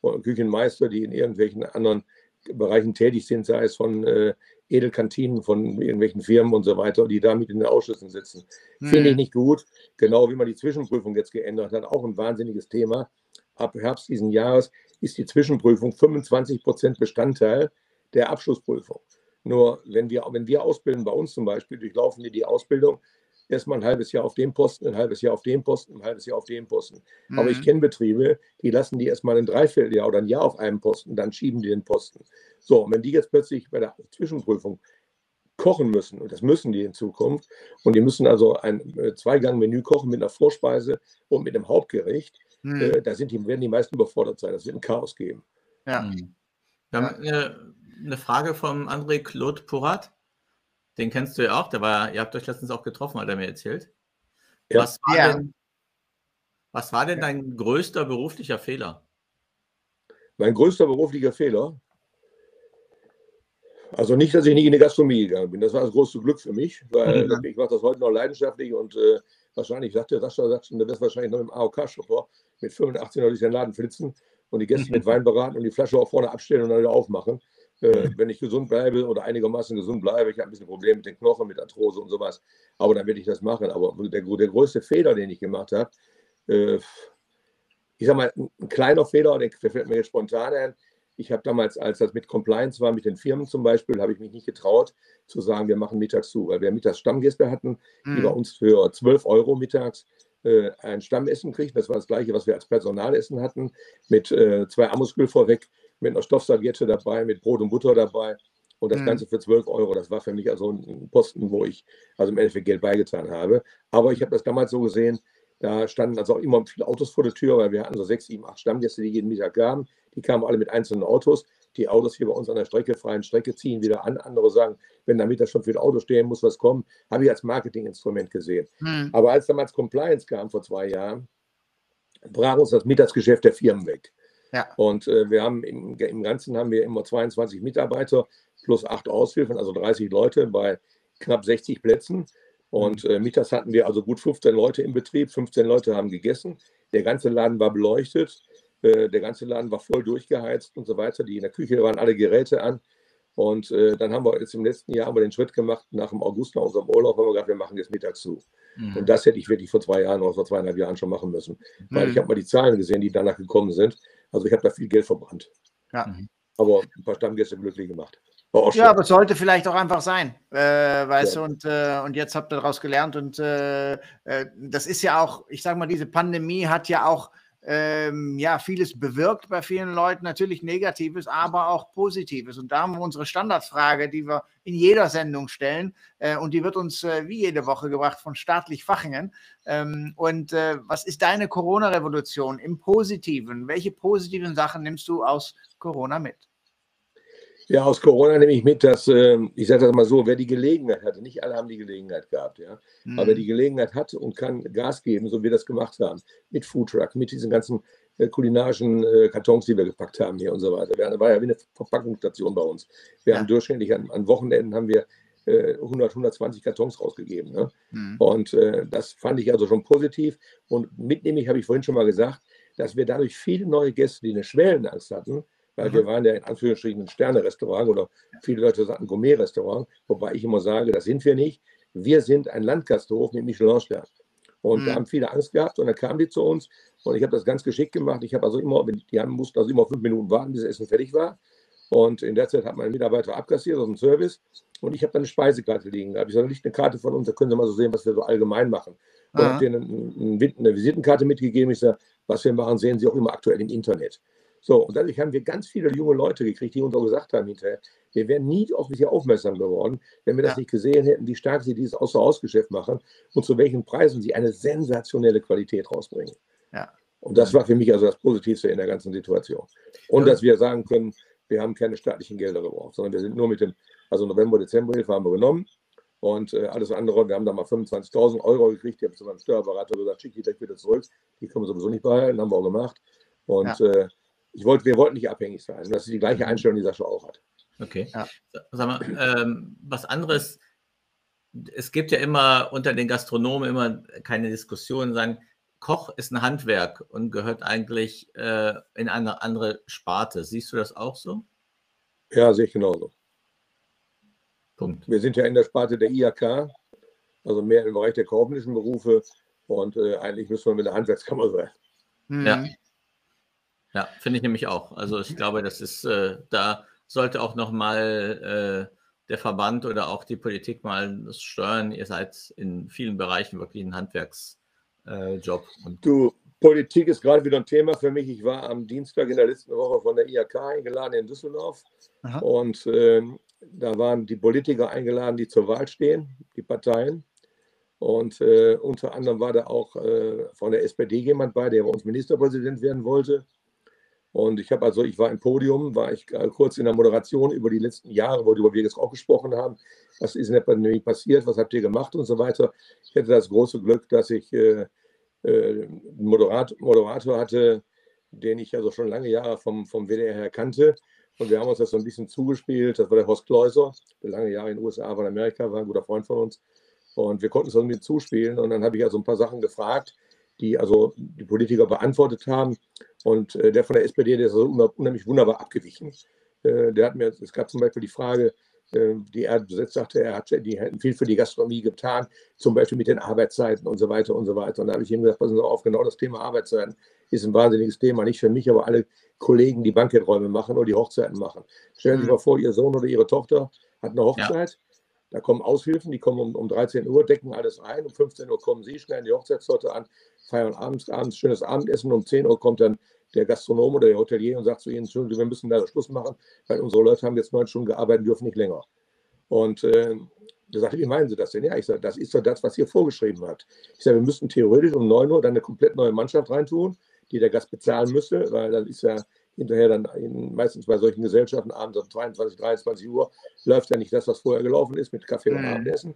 S3: oder Küchenmeister, die in irgendwelchen anderen Bereichen tätig sind, sei es von äh, Edelkantinen, von irgendwelchen Firmen und so weiter, die damit in den Ausschüssen sitzen. Hm. Finde ich nicht gut. Genau wie man die Zwischenprüfung jetzt geändert hat, auch ein wahnsinniges Thema. Ab Herbst diesen Jahres ist die Zwischenprüfung 25 Prozent Bestandteil der Abschlussprüfung. Nur wenn wir, wenn wir ausbilden, bei uns zum Beispiel, durchlaufen wir die Ausbildung erstmal ein halbes Jahr auf dem Posten, ein halbes Jahr auf dem Posten, ein halbes Jahr auf dem Posten. Mhm. Aber ich mhm. kenne Betriebe, die lassen die erstmal ein Dreivierteljahr oder ein Jahr auf einem Posten, dann schieben die den Posten. So, und wenn die jetzt plötzlich bei der Zwischenprüfung kochen müssen, und das müssen die in Zukunft, und die müssen also ein äh, Zweigang-Menü kochen mit einer Vorspeise und mit einem Hauptgericht, mhm. äh, da sind die, werden die meisten überfordert sein. Das wird ein Chaos geben.
S2: Ja. Wir haben eine, eine Frage von André Claude Porat. Den kennst du ja auch, der war, ihr habt euch letztens auch getroffen, hat er mir erzählt. Ja. Was, war ja. denn, was war denn dein größter beruflicher Fehler?
S3: Mein größter beruflicher Fehler? Also nicht, dass ich nicht in die Gastronomie gegangen bin. Das war das große Glück für mich, weil mhm. ich mache das heute noch leidenschaftlich und äh, wahrscheinlich, sagte Sascha, sagte, du wirst wahrscheinlich noch im AOK-Shopper mit 85 noch durch den Laden flitzen und die Gäste mit Wein beraten und die Flasche auch vorne abstellen und dann wieder aufmachen. Äh, wenn ich gesund bleibe oder einigermaßen gesund bleibe, ich habe ein bisschen Probleme mit den Knochen, mit Arthrose und sowas, aber dann werde ich das machen. Aber der, der größte Fehler, den ich gemacht habe, äh, ich sage mal, ein kleiner Fehler, der fällt mir jetzt spontan ein. Ich habe damals, als das mit Compliance war, mit den Firmen zum Beispiel, habe ich mich nicht getraut zu sagen, wir machen mittags zu, weil wir mittags Stammgäste hatten, mhm. die bei uns für 12 Euro mittags äh, ein Stammessen kriegten. Das war das gleiche, was wir als Personalessen hatten, mit äh, zwei Amusgül vorweg mit einer Stoffserviette dabei, mit Brot und Butter dabei. Und das mhm. Ganze für 12 Euro. Das war für mich also ein Posten, wo ich also im Endeffekt Geld beigetan habe. Aber ich habe das damals so gesehen, da standen also auch immer viele Autos vor der Tür, weil wir hatten so sechs, sieben, acht Stammgäste, die jeden Mittag kamen. Die kamen alle mit einzelnen Autos. Die Autos hier bei uns an der Strecke, freien Strecke, ziehen wieder an. Andere sagen, wenn da Mittag schon für das Auto stehen muss, was kommen, habe ich als Marketinginstrument gesehen. Mhm. Aber als damals Compliance kam vor zwei Jahren, brach uns das Mittagsgeschäft der Firmen weg. Ja. Und äh, wir haben im, im Ganzen haben wir immer 22 Mitarbeiter plus acht Aushilfen, also 30 Leute bei knapp 60 Plätzen. Und mhm. äh, mittags hatten wir also gut 15 Leute im Betrieb, 15 Leute haben gegessen. Der ganze Laden war beleuchtet, äh, der ganze Laden war voll durchgeheizt und so weiter. Die in der Küche waren alle Geräte an. Und äh, dann haben wir jetzt im letzten Jahr haben den Schritt gemacht, nach dem August, nach unserem Urlaub, haben wir gesagt, wir machen jetzt mittags zu. Mhm. Und das hätte ich wirklich vor zwei Jahren oder vor zweieinhalb Jahren schon machen müssen. Weil mhm. ich habe mal die Zahlen gesehen, die danach gekommen sind. Also ich habe da viel Geld verbrannt. Ja. Mhm. Aber ein paar Stammgäste glücklich gemacht.
S1: Ja, aber es sollte vielleicht auch einfach sein, äh, weißt ja. du, und, äh, und jetzt habt ihr daraus gelernt und äh, äh das ist ja auch, ich sage mal, diese Pandemie hat ja auch ähm, ja, vieles bewirkt bei vielen Leuten, natürlich Negatives, aber auch Positives. Und da haben wir unsere Standardfrage, die wir in jeder Sendung stellen. Äh, und die wird uns äh, wie jede Woche gebracht von staatlich Fachingen. Ähm, und äh, was ist deine Corona-Revolution im Positiven? Welche positiven Sachen nimmst du aus Corona mit?
S3: Ja, aus Corona nehme ich mit, dass, äh, ich sage das mal so, wer die Gelegenheit hatte, nicht alle haben die Gelegenheit gehabt, ja, mhm. aber wer die Gelegenheit hat und kann Gas geben, so wie wir das gemacht haben, mit Foodtruck, mit diesen ganzen äh, kulinarischen äh, Kartons, die wir gepackt haben hier und so weiter. Wir, war ja wie eine Verpackungsstation bei uns. Wir ja. haben durchschnittlich an, an, Wochenenden haben wir 100, äh, 120 Kartons rausgegeben. Ne? Mhm. Und äh, das fand ich also schon positiv. Und mitnehmlich habe ich vorhin schon mal gesagt, dass wir dadurch viele neue Gäste, die eine Schwellenangst hatten, weil mhm. wir waren ja in Anführungsstrichen ein Sterne-Restaurant oder viele Leute sagen Gourmet-Restaurant, wobei ich immer sage, das sind wir nicht. Wir sind ein Landgasthof mit Michelin-Stern. Und mhm. da haben viele Angst gehabt und dann kamen die zu uns und ich habe das ganz geschickt gemacht. Ich habe also immer, die haben, mussten also immer fünf Minuten warten, bis das Essen fertig war. Und in der Zeit hat mein Mitarbeiter abkassiert aus dem Service und ich habe dann eine Speisekarte liegen. Da habe ich gesagt, nicht eine Karte von uns, da können Sie mal so sehen, was wir so allgemein machen. Und habe denen eine Visitenkarte mitgegeben. Ich sage, was wir machen, sehen Sie auch immer aktuell im Internet. So, und dadurch haben wir ganz viele junge Leute gekriegt, die uns auch gesagt haben hinterher, wir wären nie auf mich aufmerksam geworden, wenn wir das ja. nicht gesehen hätten, wie stark sie dieses Außer-Haus-Geschäft machen und zu welchen Preisen sie eine sensationelle Qualität rausbringen. Ja. Und das war für mich also das Positivste in der ganzen Situation. Und ja. dass wir sagen können, wir haben keine staatlichen Gelder gebraucht, sondern wir sind nur mit dem, also November, Dezember Hilfe haben wir genommen. Und äh, alles andere, wir haben da mal 25.000 Euro gekriegt. Die habe zu meinem Steuerberater gesagt, schick die direkt wieder zurück. Die können wir sowieso nicht behalten, haben wir auch gemacht. Und ja. äh, ich wollte, wir wollten nicht abhängig sein. Und das ist die gleiche Einstellung, die Sascha auch hat.
S2: Okay. Ja. Sag mal, ähm, was anderes. Es gibt ja immer unter den Gastronomen immer keine Diskussion, sagen, Koch ist ein Handwerk und gehört eigentlich äh, in eine andere Sparte. Siehst du das auch so?
S3: Ja, sehe ich genauso. Punkt. Wir sind ja in der Sparte der IAK, also mehr im Bereich der kaufmännischen Berufe und äh, eigentlich müssen wir mit der Handwerkskammer sein.
S2: Mhm. Ja, ja finde ich nämlich auch. Also ich glaube, das ist, äh, da sollte auch nochmal äh, der Verband oder auch die Politik mal steuern. Ihr seid in vielen Bereichen wirklich ein Handwerksjob.
S3: Äh, du, Politik ist gerade wieder ein Thema für mich. Ich war am Dienstag in der letzten Woche von der IAK eingeladen in Düsseldorf. Aha. Und äh, da waren die Politiker eingeladen, die zur Wahl stehen, die Parteien. Und äh, unter anderem war da auch äh, von der SPD jemand bei, der bei uns Ministerpräsident werden wollte. Und ich habe also, ich war im Podium, war ich äh, kurz in der Moderation über die letzten Jahre, worüber wir jetzt auch gesprochen haben. Was ist in der Pandemie passiert? Was habt ihr gemacht und so weiter? Ich hatte das große Glück, dass ich äh, äh, einen Moderator, Moderator hatte, den ich also schon lange Jahre vom, vom WDR her kannte. Und wir haben uns das so ein bisschen zugespielt. Das war der Horst Kleuser, der lange Jahre in den USA war, in Amerika war, ein guter Freund von uns. Und wir konnten es irgendwie zuspielen. Und dann habe ich also ein paar Sachen gefragt, die also die Politiker beantwortet haben. Und äh, der von der SPD, der ist also unheimlich wunderbar abgewichen. Äh, der hat mir, es gab zum Beispiel die Frage, äh, die er besetzt sagte, er hat die hätten viel für die Gastronomie getan, zum Beispiel mit den Arbeitszeiten und so weiter und so weiter. Und da habe ich ihm gesagt, passen Sie auf, genau das Thema Arbeitszeiten ist ein wahnsinniges Thema, nicht für mich, aber alle Kollegen, die Banketräume machen oder die Hochzeiten machen. Stellen Sie sich mhm. mal vor, Ihr Sohn oder Ihre Tochter hat eine Hochzeit. Ja. Da kommen Aushilfen, die kommen um, um 13 Uhr, decken alles ein. Um 15 Uhr kommen Sie, schnell die Hochzeitstorte an, feiern abends, abends schönes Abendessen. Um 10 Uhr kommt dann der Gastronom oder der Hotelier und sagt zu Ihnen, Entschuldigung, wir müssen leider Schluss machen, weil unsere Leute haben jetzt neun Stunden gearbeitet, dürfen nicht länger. Und äh, er sagte, wie meinen Sie das denn? Ja, ich sage, das ist doch das, was ihr vorgeschrieben habt. Ich sage, wir müssten theoretisch um 9 Uhr dann eine komplett neue Mannschaft reintun, die der Gast bezahlen müsste, weil dann ist ja hinterher dann in, meistens bei solchen Gesellschaften abends um 22, 23 Uhr läuft ja nicht das, was vorher gelaufen ist mit Kaffee und mhm. Abendessen.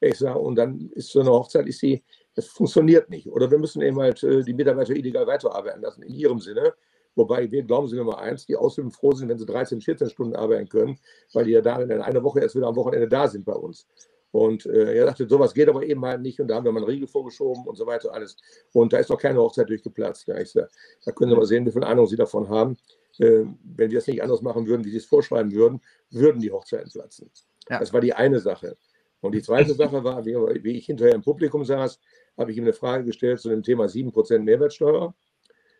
S3: Ich sage, und dann ist so eine Hochzeit, ist die, das funktioniert nicht. Oder wir müssen eben halt äh, die Mitarbeiter illegal weiterarbeiten lassen, in ihrem Sinne. Wobei wir, glauben Sie mir mal eins, die Aushilfen froh sind, wenn sie 13, 14 Stunden arbeiten können, weil die ja da in einer Woche erst wieder am Wochenende da sind bei uns. Und äh, er dachte, sowas geht aber eben halt nicht. Und da haben wir mal einen Riegel vorgeschoben und so weiter alles. Und da ist noch keine Hochzeit durchgeplatzt. Ja, ich, da können Sie mal sehen, wie viel Ahnung Sie davon haben. Äh, wenn wir es nicht anders machen würden, wie Sie es vorschreiben würden, würden die Hochzeiten platzen. Ja. Das war die eine Sache. Und die zweite Sache war, wie, wie ich hinterher im Publikum saß, habe ich ihm eine Frage gestellt zu dem Thema 7% Mehrwertsteuer.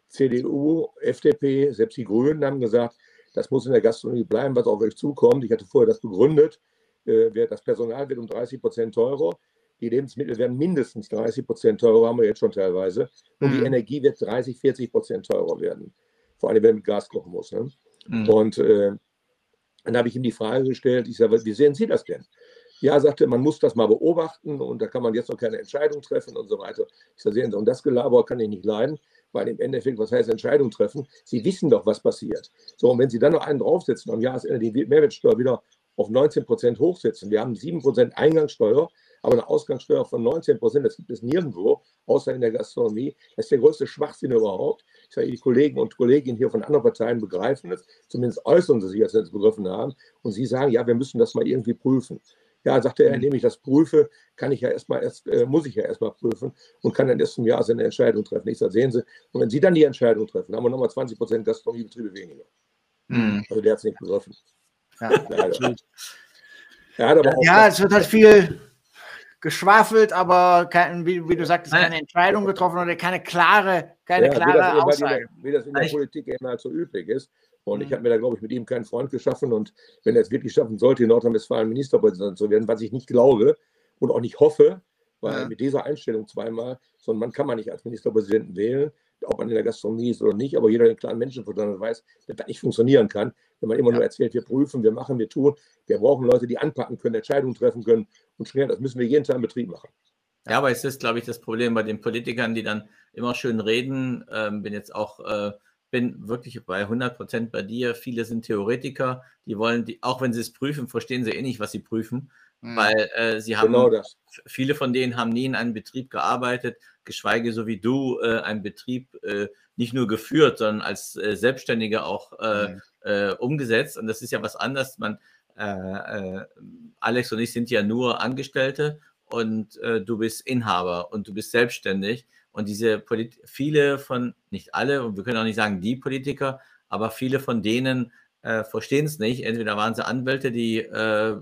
S3: CDU, FDP, selbst die Grünen haben gesagt, das muss in der Gastronomie bleiben, was auf euch zukommt. Ich hatte vorher das begründet. Äh, das Personal wird um 30 Prozent teurer. Die Lebensmittel werden mindestens 30 Prozent teurer, haben wir jetzt schon teilweise. Und mhm. die Energie wird 30, 40 Prozent teurer werden. Vor allem, wenn man mit Gas kochen muss. Ne? Mhm. Und äh, dann habe ich ihm die Frage gestellt, ich sage, wie sehen Sie das denn? Ja, sagte, man muss das mal beobachten und da kann man jetzt noch keine Entscheidung treffen und so weiter. Ich sage, sehen Sie, und das Gelaber kann ich nicht leiden, weil im Endeffekt, was heißt Entscheidung treffen? Sie wissen doch, was passiert. So, und wenn Sie dann noch einen draufsetzen, am Jahresende die Mehrwertsteuer wieder auf 19 Prozent hochsetzen, wir haben 7 Prozent Eingangssteuer, aber eine Ausgangssteuer von 19 Prozent, das gibt es nirgendwo, außer in der Gastronomie. Das ist der größte Schwachsinn überhaupt. Ich sage, die Kollegen und Kolleginnen hier von anderen Parteien begreifen es, zumindest äußern sie sich, als sie es begriffen haben. Und sie sagen, ja, wir müssen das mal irgendwie prüfen. Ja, sagte er, indem ich das prüfe, kann ich ja erstmal erst, äh, muss ich ja erstmal prüfen und kann dann erst im Jahr seine Entscheidung treffen. Ich sage, sehen Sie, und wenn Sie dann die Entscheidung treffen, haben wir nochmal 20 Prozent Gastronomiebetriebe weniger. Mhm. Also der hat es nicht begriffen. Ja,
S1: ja es wird halt viel geschwafelt, aber kein, wie, wie, du sagtest, keine Entscheidung getroffen oder keine klare, keine ja, klare wie Aussage.
S3: Der, wie das in der Politik eben halt so üblich ist. Und mhm. ich habe mir da, glaube ich, mit ihm keinen Freund geschaffen. Und wenn er es wirklich schaffen sollte, in Nordrhein-Westfalen Ministerpräsident zu werden, was ich nicht glaube und auch nicht hoffe, weil ja. mit dieser Einstellung zweimal, sondern man kann man nicht als Ministerpräsidenten wählen, ob man in der Gastronomie ist oder nicht, aber jeder, der einen klaren Menschenverstand weiß, dass das nicht funktionieren kann, wenn man immer ja. nur erzählt, wir prüfen, wir machen, wir tun. Wir brauchen Leute, die anpacken können, Entscheidungen treffen können und schnell, das müssen wir jeden Tag im Betrieb machen.
S2: Ja, aber es ist, glaube ich, das Problem bei den Politikern, die dann immer schön reden. Ähm, bin jetzt auch äh, bin wirklich bei 100 Prozent bei dir. Viele sind Theoretiker, die wollen, die, auch wenn sie es prüfen, verstehen sie eh nicht, was sie prüfen. Mhm. Weil äh, sie haben, genau viele von denen haben nie in einem Betrieb gearbeitet, geschweige so wie du äh, einen Betrieb äh, nicht nur geführt, sondern als äh, Selbstständige auch äh, mhm. Äh, umgesetzt. Und das ist ja was anderes. Man, Alex und ich sind ja nur Angestellte und du bist Inhaber und du bist selbstständig. Und diese Polit viele von, nicht alle, und wir können auch nicht sagen die Politiker, aber viele von denen äh, verstehen es nicht. Entweder waren sie Anwälte, die äh,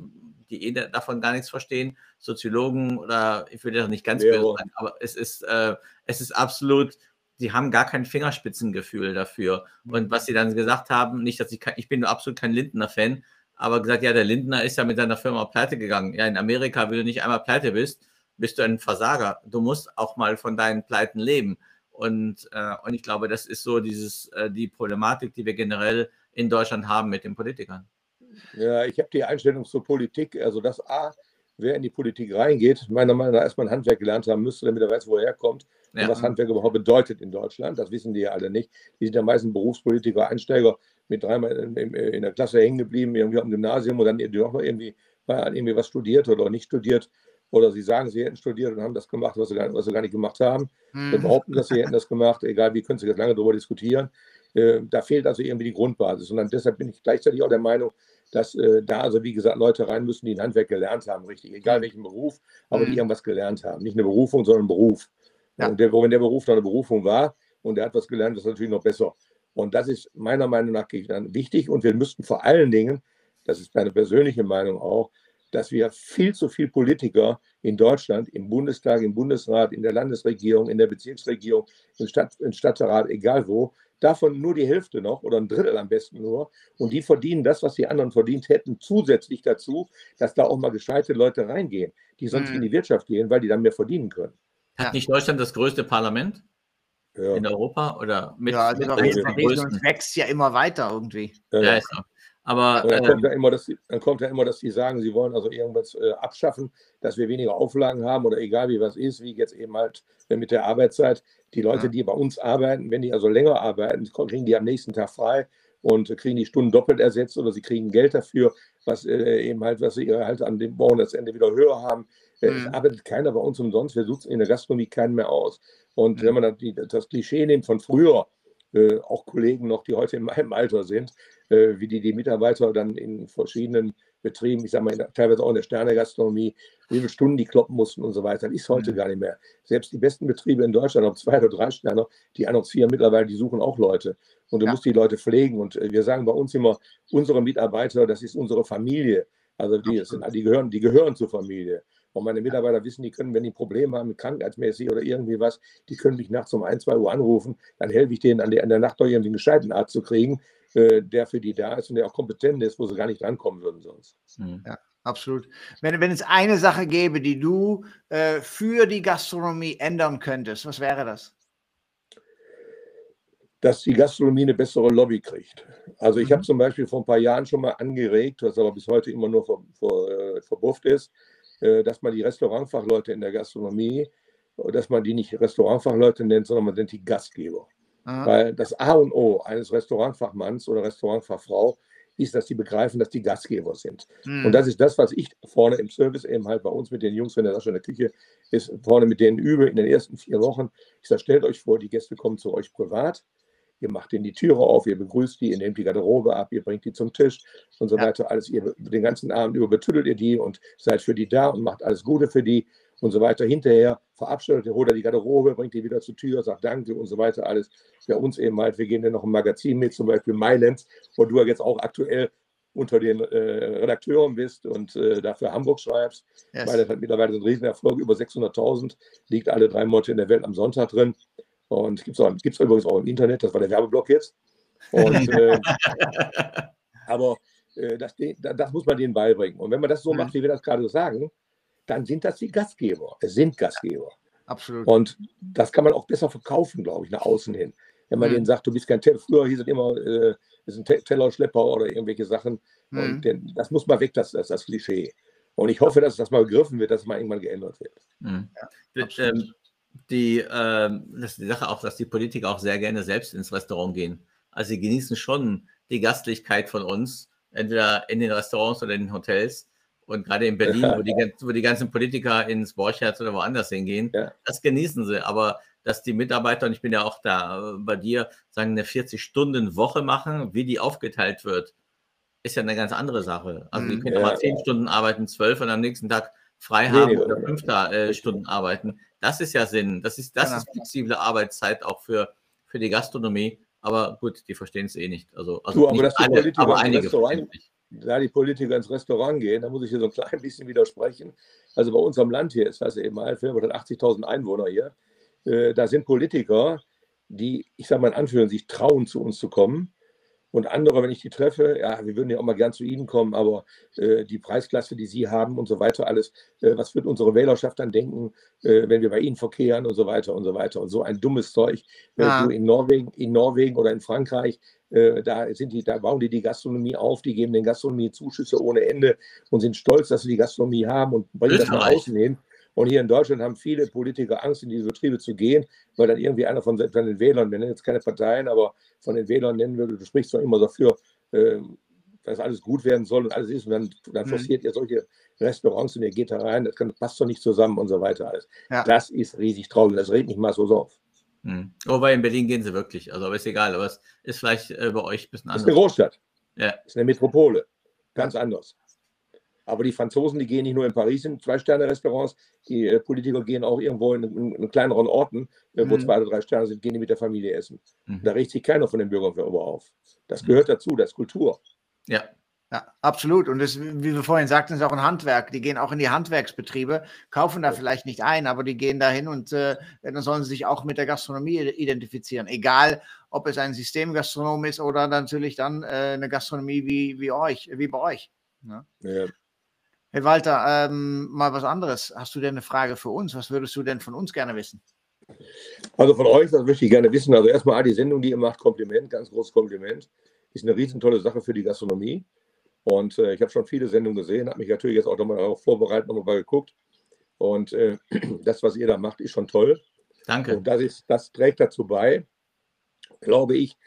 S2: die eh davon gar nichts verstehen, Soziologen oder ich würde das nicht ganz ja. böse sagen, aber es ist, äh, es ist absolut, sie haben gar kein Fingerspitzengefühl dafür. Und was sie dann gesagt haben, nicht, dass ich, ich bin absolut kein Lindner-Fan, aber gesagt, ja, der Lindner ist ja mit seiner Firma pleite gegangen. Ja, in Amerika, wenn du nicht einmal pleite bist, bist du ein Versager. Du musst auch mal von deinen Pleiten leben. Und, äh, und ich glaube, das ist so dieses, äh, die Problematik, die wir generell in Deutschland haben mit den Politikern.
S3: Ja, ich habe die Einstellung zur Politik, also dass A, wer in die Politik reingeht, meiner Meinung nach erstmal ein Handwerk gelernt haben müsste, damit er weiß, wo er herkommt ja. und was Handwerk überhaupt bedeutet in Deutschland. Das wissen die ja alle nicht. Die sind ja meistens Berufspolitiker, Einsteiger mit dreimal in, in, in der Klasse hängen geblieben, irgendwie am Gymnasium und dann doch noch irgendwie, irgendwie was studiert oder nicht studiert. Oder sie sagen, sie hätten studiert und haben das gemacht, was sie gar, was sie gar nicht gemacht haben. Mhm. Sie behaupten, dass sie hätten das gemacht, egal wie, können sie jetzt lange darüber diskutieren. Äh, da fehlt also irgendwie die Grundbasis. Und dann deshalb bin ich gleichzeitig auch der Meinung, dass äh, da also, wie gesagt, Leute rein müssen, die ein Handwerk gelernt haben, richtig, egal mhm. welchen Beruf, aber die mhm. irgendwas gelernt haben. Nicht eine Berufung, sondern ein Beruf. Ja. Und der, wenn der Beruf noch eine Berufung war und der hat was gelernt, ist natürlich noch besser. Und das ist meiner Meinung nach wichtig. Und wir müssten vor allen Dingen, das ist meine persönliche Meinung auch, dass wir viel zu viele Politiker in Deutschland, im Bundestag, im Bundesrat, in der Landesregierung, in der Bezirksregierung, im, Stadt, im Stadtrat, egal wo, davon nur die Hälfte noch oder ein Drittel am besten nur. Und die verdienen das, was die anderen verdient hätten, zusätzlich dazu, dass da auch mal gescheite Leute reingehen, die sonst hm. in die Wirtschaft gehen, weil die dann mehr verdienen können.
S2: Hat nicht Deutschland das größte Parlament ja. in Europa oder
S1: mit, ja, also mit es wächst ja immer weiter irgendwie.
S2: Ja, ja ist auch. Aber
S3: dann, kommt ja immer, dass, dann kommt ja immer, dass die sagen, sie wollen also irgendwas äh, abschaffen, dass wir weniger Auflagen haben oder egal wie was ist, wie jetzt eben halt mit der Arbeitszeit. Die Leute, ja. die bei uns arbeiten, wenn die also länger arbeiten, kriegen die am nächsten Tag frei und kriegen die Stunden doppelt ersetzt oder sie kriegen Geld dafür, was äh, eben halt, was sie halt an dem Ende wieder höher haben. Äh, mhm. Es arbeitet keiner bei uns umsonst, wir suchen in der Gastronomie keinen mehr aus. Und mhm. wenn man das, das Klischee nimmt von früher, äh, auch Kollegen noch, die heute in meinem Alter sind, äh, wie die, die Mitarbeiter dann in verschiedenen Betrieben, ich sage mal, in der, teilweise auch in der Sternegastronomie, wie viele Stunden die kloppen mussten und so weiter. Das ist heute mhm. gar nicht mehr. Selbst die besten Betriebe in Deutschland, ob zwei oder drei Sterne, die annoncieren mittlerweile, die suchen auch Leute. Und du ja. musst die Leute pflegen. Und äh, wir sagen bei uns immer, unsere Mitarbeiter, das ist unsere Familie. Also die, sind, die, gehören, die gehören zur Familie. Und meine Mitarbeiter wissen, die können, wenn die Probleme haben, krankheitsmäßig oder irgendwie was, die können mich nachts um 1, 2 Uhr anrufen. Dann helfe ich denen an der, an der Nacht noch irgendwie einen gescheiten Arzt zu kriegen, äh, der für die da ist und der auch kompetent ist, wo sie gar nicht rankommen würden sonst.
S1: Mhm. Ja. Absolut. Wenn, wenn es eine Sache gäbe, die du äh, für die Gastronomie ändern könntest, was wäre das?
S3: dass die Gastronomie eine bessere Lobby kriegt. Also ich habe mhm. zum Beispiel vor ein paar Jahren schon mal angeregt, was aber bis heute immer nur ver, ver, äh, verbufft ist, äh, dass man die Restaurantfachleute in der Gastronomie, dass man die nicht Restaurantfachleute nennt, sondern man nennt die Gastgeber. Aha. Weil das A und O eines Restaurantfachmanns oder Restaurantfachfrau ist, dass die begreifen, dass die Gastgeber sind. Mhm. Und das ist das, was ich vorne im Service eben halt bei uns mit den Jungs, wenn der Sascha in der Küche ist, vorne mit denen übe in den ersten vier Wochen. Ich sage, stellt euch vor, die Gäste kommen zu euch privat ihr macht ihnen die Türe auf, ihr begrüßt die, ihr nehmt die Garderobe ab, ihr bringt die zum Tisch und so ja. weiter. Alles, ihr den ganzen Abend über betüttelt ihr die und seid für die da und macht alles Gute für die und so weiter. Hinterher verabschiedet ihr, holt er die Garderobe, bringt die wieder zur Tür, sagt Danke und so weiter. Alles bei uns eben halt, wir gehen dann noch ein Magazin mit, zum Beispiel Mailand, wo du ja jetzt auch aktuell unter den äh, Redakteuren bist und äh, dafür Hamburg schreibst. Yes. Mailand hat mittlerweile einen Riesenerfolg, über 600.000, liegt alle drei Monate in der Welt am Sonntag drin. Und gibt es übrigens auch im Internet, das war der Werbeblock jetzt. Und, äh, aber äh, das, das, muss man denen beibringen. Und wenn man das so mhm. macht, wie wir das gerade sagen, dann sind das die Gastgeber. Es sind Gastgeber.
S1: Absolut.
S3: Und das kann man auch besser verkaufen, glaube ich, nach außen hin. Wenn man mhm. denen sagt, du bist kein Teller, früher hieß es immer, äh, ist ein Tellerschlepper oder irgendwelche Sachen. Mhm. Und den, das muss mal weg, das, das, das Klischee. Und ich hoffe, dass das mal begriffen wird, dass es mal irgendwann geändert wird.
S2: Mhm. Ja, ähm, die, äh, das ist die Sache auch, dass die Politiker auch sehr gerne selbst ins Restaurant gehen. Also sie genießen schon die Gastlichkeit von uns, entweder in den Restaurants oder in den Hotels. Und gerade in Berlin, wo die, wo die ganzen Politiker ins Borcherz oder woanders hingehen, ja. das genießen sie. Aber dass die Mitarbeiter, und ich bin ja auch da äh, bei dir, sagen, eine 40-Stunden-Woche machen, wie die aufgeteilt wird, ist ja eine ganz andere Sache. Also die mhm. können ja mal 10 Stunden arbeiten, 12 und am nächsten Tag frei haben oder 5 äh, Stunden arbeiten. Das ist ja Sinn. Das ist, das genau. ist flexible Arbeitszeit auch für, für die Gastronomie. Aber gut, die verstehen es eh nicht. Also, also
S3: du, aber
S2: nicht
S3: alle, aber einige da die Politiker ins Restaurant gehen, da muss ich hier so ein klein bisschen widersprechen. Also bei unserem Land hier ist das eben Eifel, hat 80.000 Einwohner hier. Äh, da sind Politiker, die, ich sage mal in Anführungszeichen, sich trauen, zu uns zu kommen. Und andere, wenn ich die treffe, ja, wir würden ja auch mal gern zu Ihnen kommen, aber äh, die Preisklasse, die Sie haben und so weiter, alles, äh, was wird unsere Wählerschaft dann denken, äh, wenn wir bei Ihnen verkehren und so weiter und so weiter. Und so ein dummes Zeug. Ja. In Norwegen, in Norwegen oder in Frankreich, äh, da, sind die, da bauen die die Gastronomie auf, die geben den Gastronomie Zuschüsse ohne Ende und sind stolz, dass sie die Gastronomie haben und bringen das nach außen hin. Und hier in Deutschland haben viele Politiker Angst, in diese Betriebe zu gehen, weil dann irgendwie einer von, von den Wählern, wir nennen jetzt keine Parteien, aber von den Wählern nennen würde, du sprichst doch immer dafür, äh, dass alles gut werden soll und alles ist. Und dann, dann mhm. forciert ihr solche Restaurants und ihr geht da rein, das kann, passt doch nicht zusammen und so weiter alles. Ja. Das ist riesig traurig, das regt mich mal so auf.
S2: Hm. Wobei in Berlin gehen sie wirklich. Also, aber ist egal, aber es ist vielleicht äh, bei euch ein bisschen anders.
S3: Das ist eine Großstadt. Ja. Ist eine Metropole. Ganz anders. Aber die Franzosen, die gehen nicht nur in Paris in Zwei-Sterne-Restaurants, die äh, Politiker gehen auch irgendwo in, in, in kleineren Orten, äh, wo mhm. zwei oder drei Sterne sind, gehen die mit der Familie essen. Mhm. Da regt sich keiner von den Bürgern für auf. Das mhm. gehört dazu, das ist Kultur.
S1: Ja, ja, absolut. Und das, wie wir vorhin sagten, ist auch ein Handwerk. Die gehen auch in die Handwerksbetriebe, kaufen da vielleicht nicht ein, aber die gehen dahin und äh, dann sollen sie sich auch mit der Gastronomie identifizieren. Egal, ob es ein Systemgastronom ist oder natürlich dann äh, eine Gastronomie wie, wie euch, wie bei euch. Ne? Ja. Hey Walter, ähm, mal was anderes. Hast du denn eine Frage für uns? Was würdest du denn von uns gerne wissen?
S3: Also von euch, das möchte ich gerne wissen. Also erstmal die Sendung, die ihr macht, Kompliment, ganz großes Kompliment. Ist eine riesen tolle Sache für die Gastronomie. Und äh, ich habe schon viele Sendungen gesehen, habe mich natürlich jetzt auch nochmal darauf vorbereitet, nochmal geguckt. Und äh, das, was ihr da macht, ist schon toll.
S2: Danke.
S3: Und das, ist, das trägt dazu bei, glaube ich,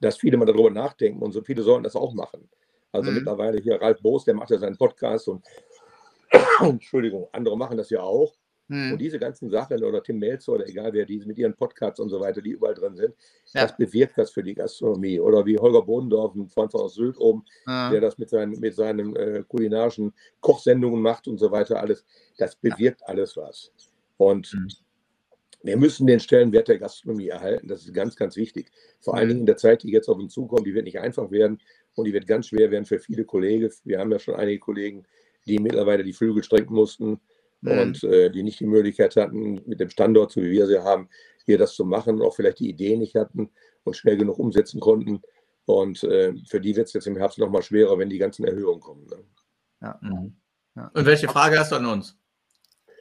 S3: dass viele mal darüber nachdenken und so viele sollen das auch machen. Also mhm. mittlerweile hier Ralf Boos, der macht ja seinen Podcast und Entschuldigung, andere machen das ja auch. Hm. Und diese ganzen Sachen oder Tim Melzer oder egal wer, die mit ihren Podcasts und so weiter, die überall drin sind, ja. das bewirkt das für die Gastronomie. Oder wie Holger Bodendorf, ein Freund von aus Sylt oben, ja. der das mit seinen, mit seinen äh, kulinarischen Kochsendungen macht und so weiter, alles, das bewirkt ja. alles was. Und hm. wir müssen den Stellenwert der Gastronomie erhalten. Das ist ganz, ganz wichtig. Vor allen hm. Dingen in der Zeit, die jetzt auf uns zukommt, die wird nicht einfach werden und die wird ganz schwer werden für viele Kollegen. Wir haben ja schon einige Kollegen, die mittlerweile die Flügel strecken mussten mhm. und äh, die nicht die Möglichkeit hatten, mit dem Standort, so wie wir sie haben, hier das zu machen, auch vielleicht die Idee nicht hatten und schnell genug umsetzen konnten. Und äh, für die wird es jetzt im Herbst noch mal schwerer, wenn die ganzen Erhöhungen kommen. Ne?
S2: Ja. Mhm. ja. Und welche Frage hast du an uns?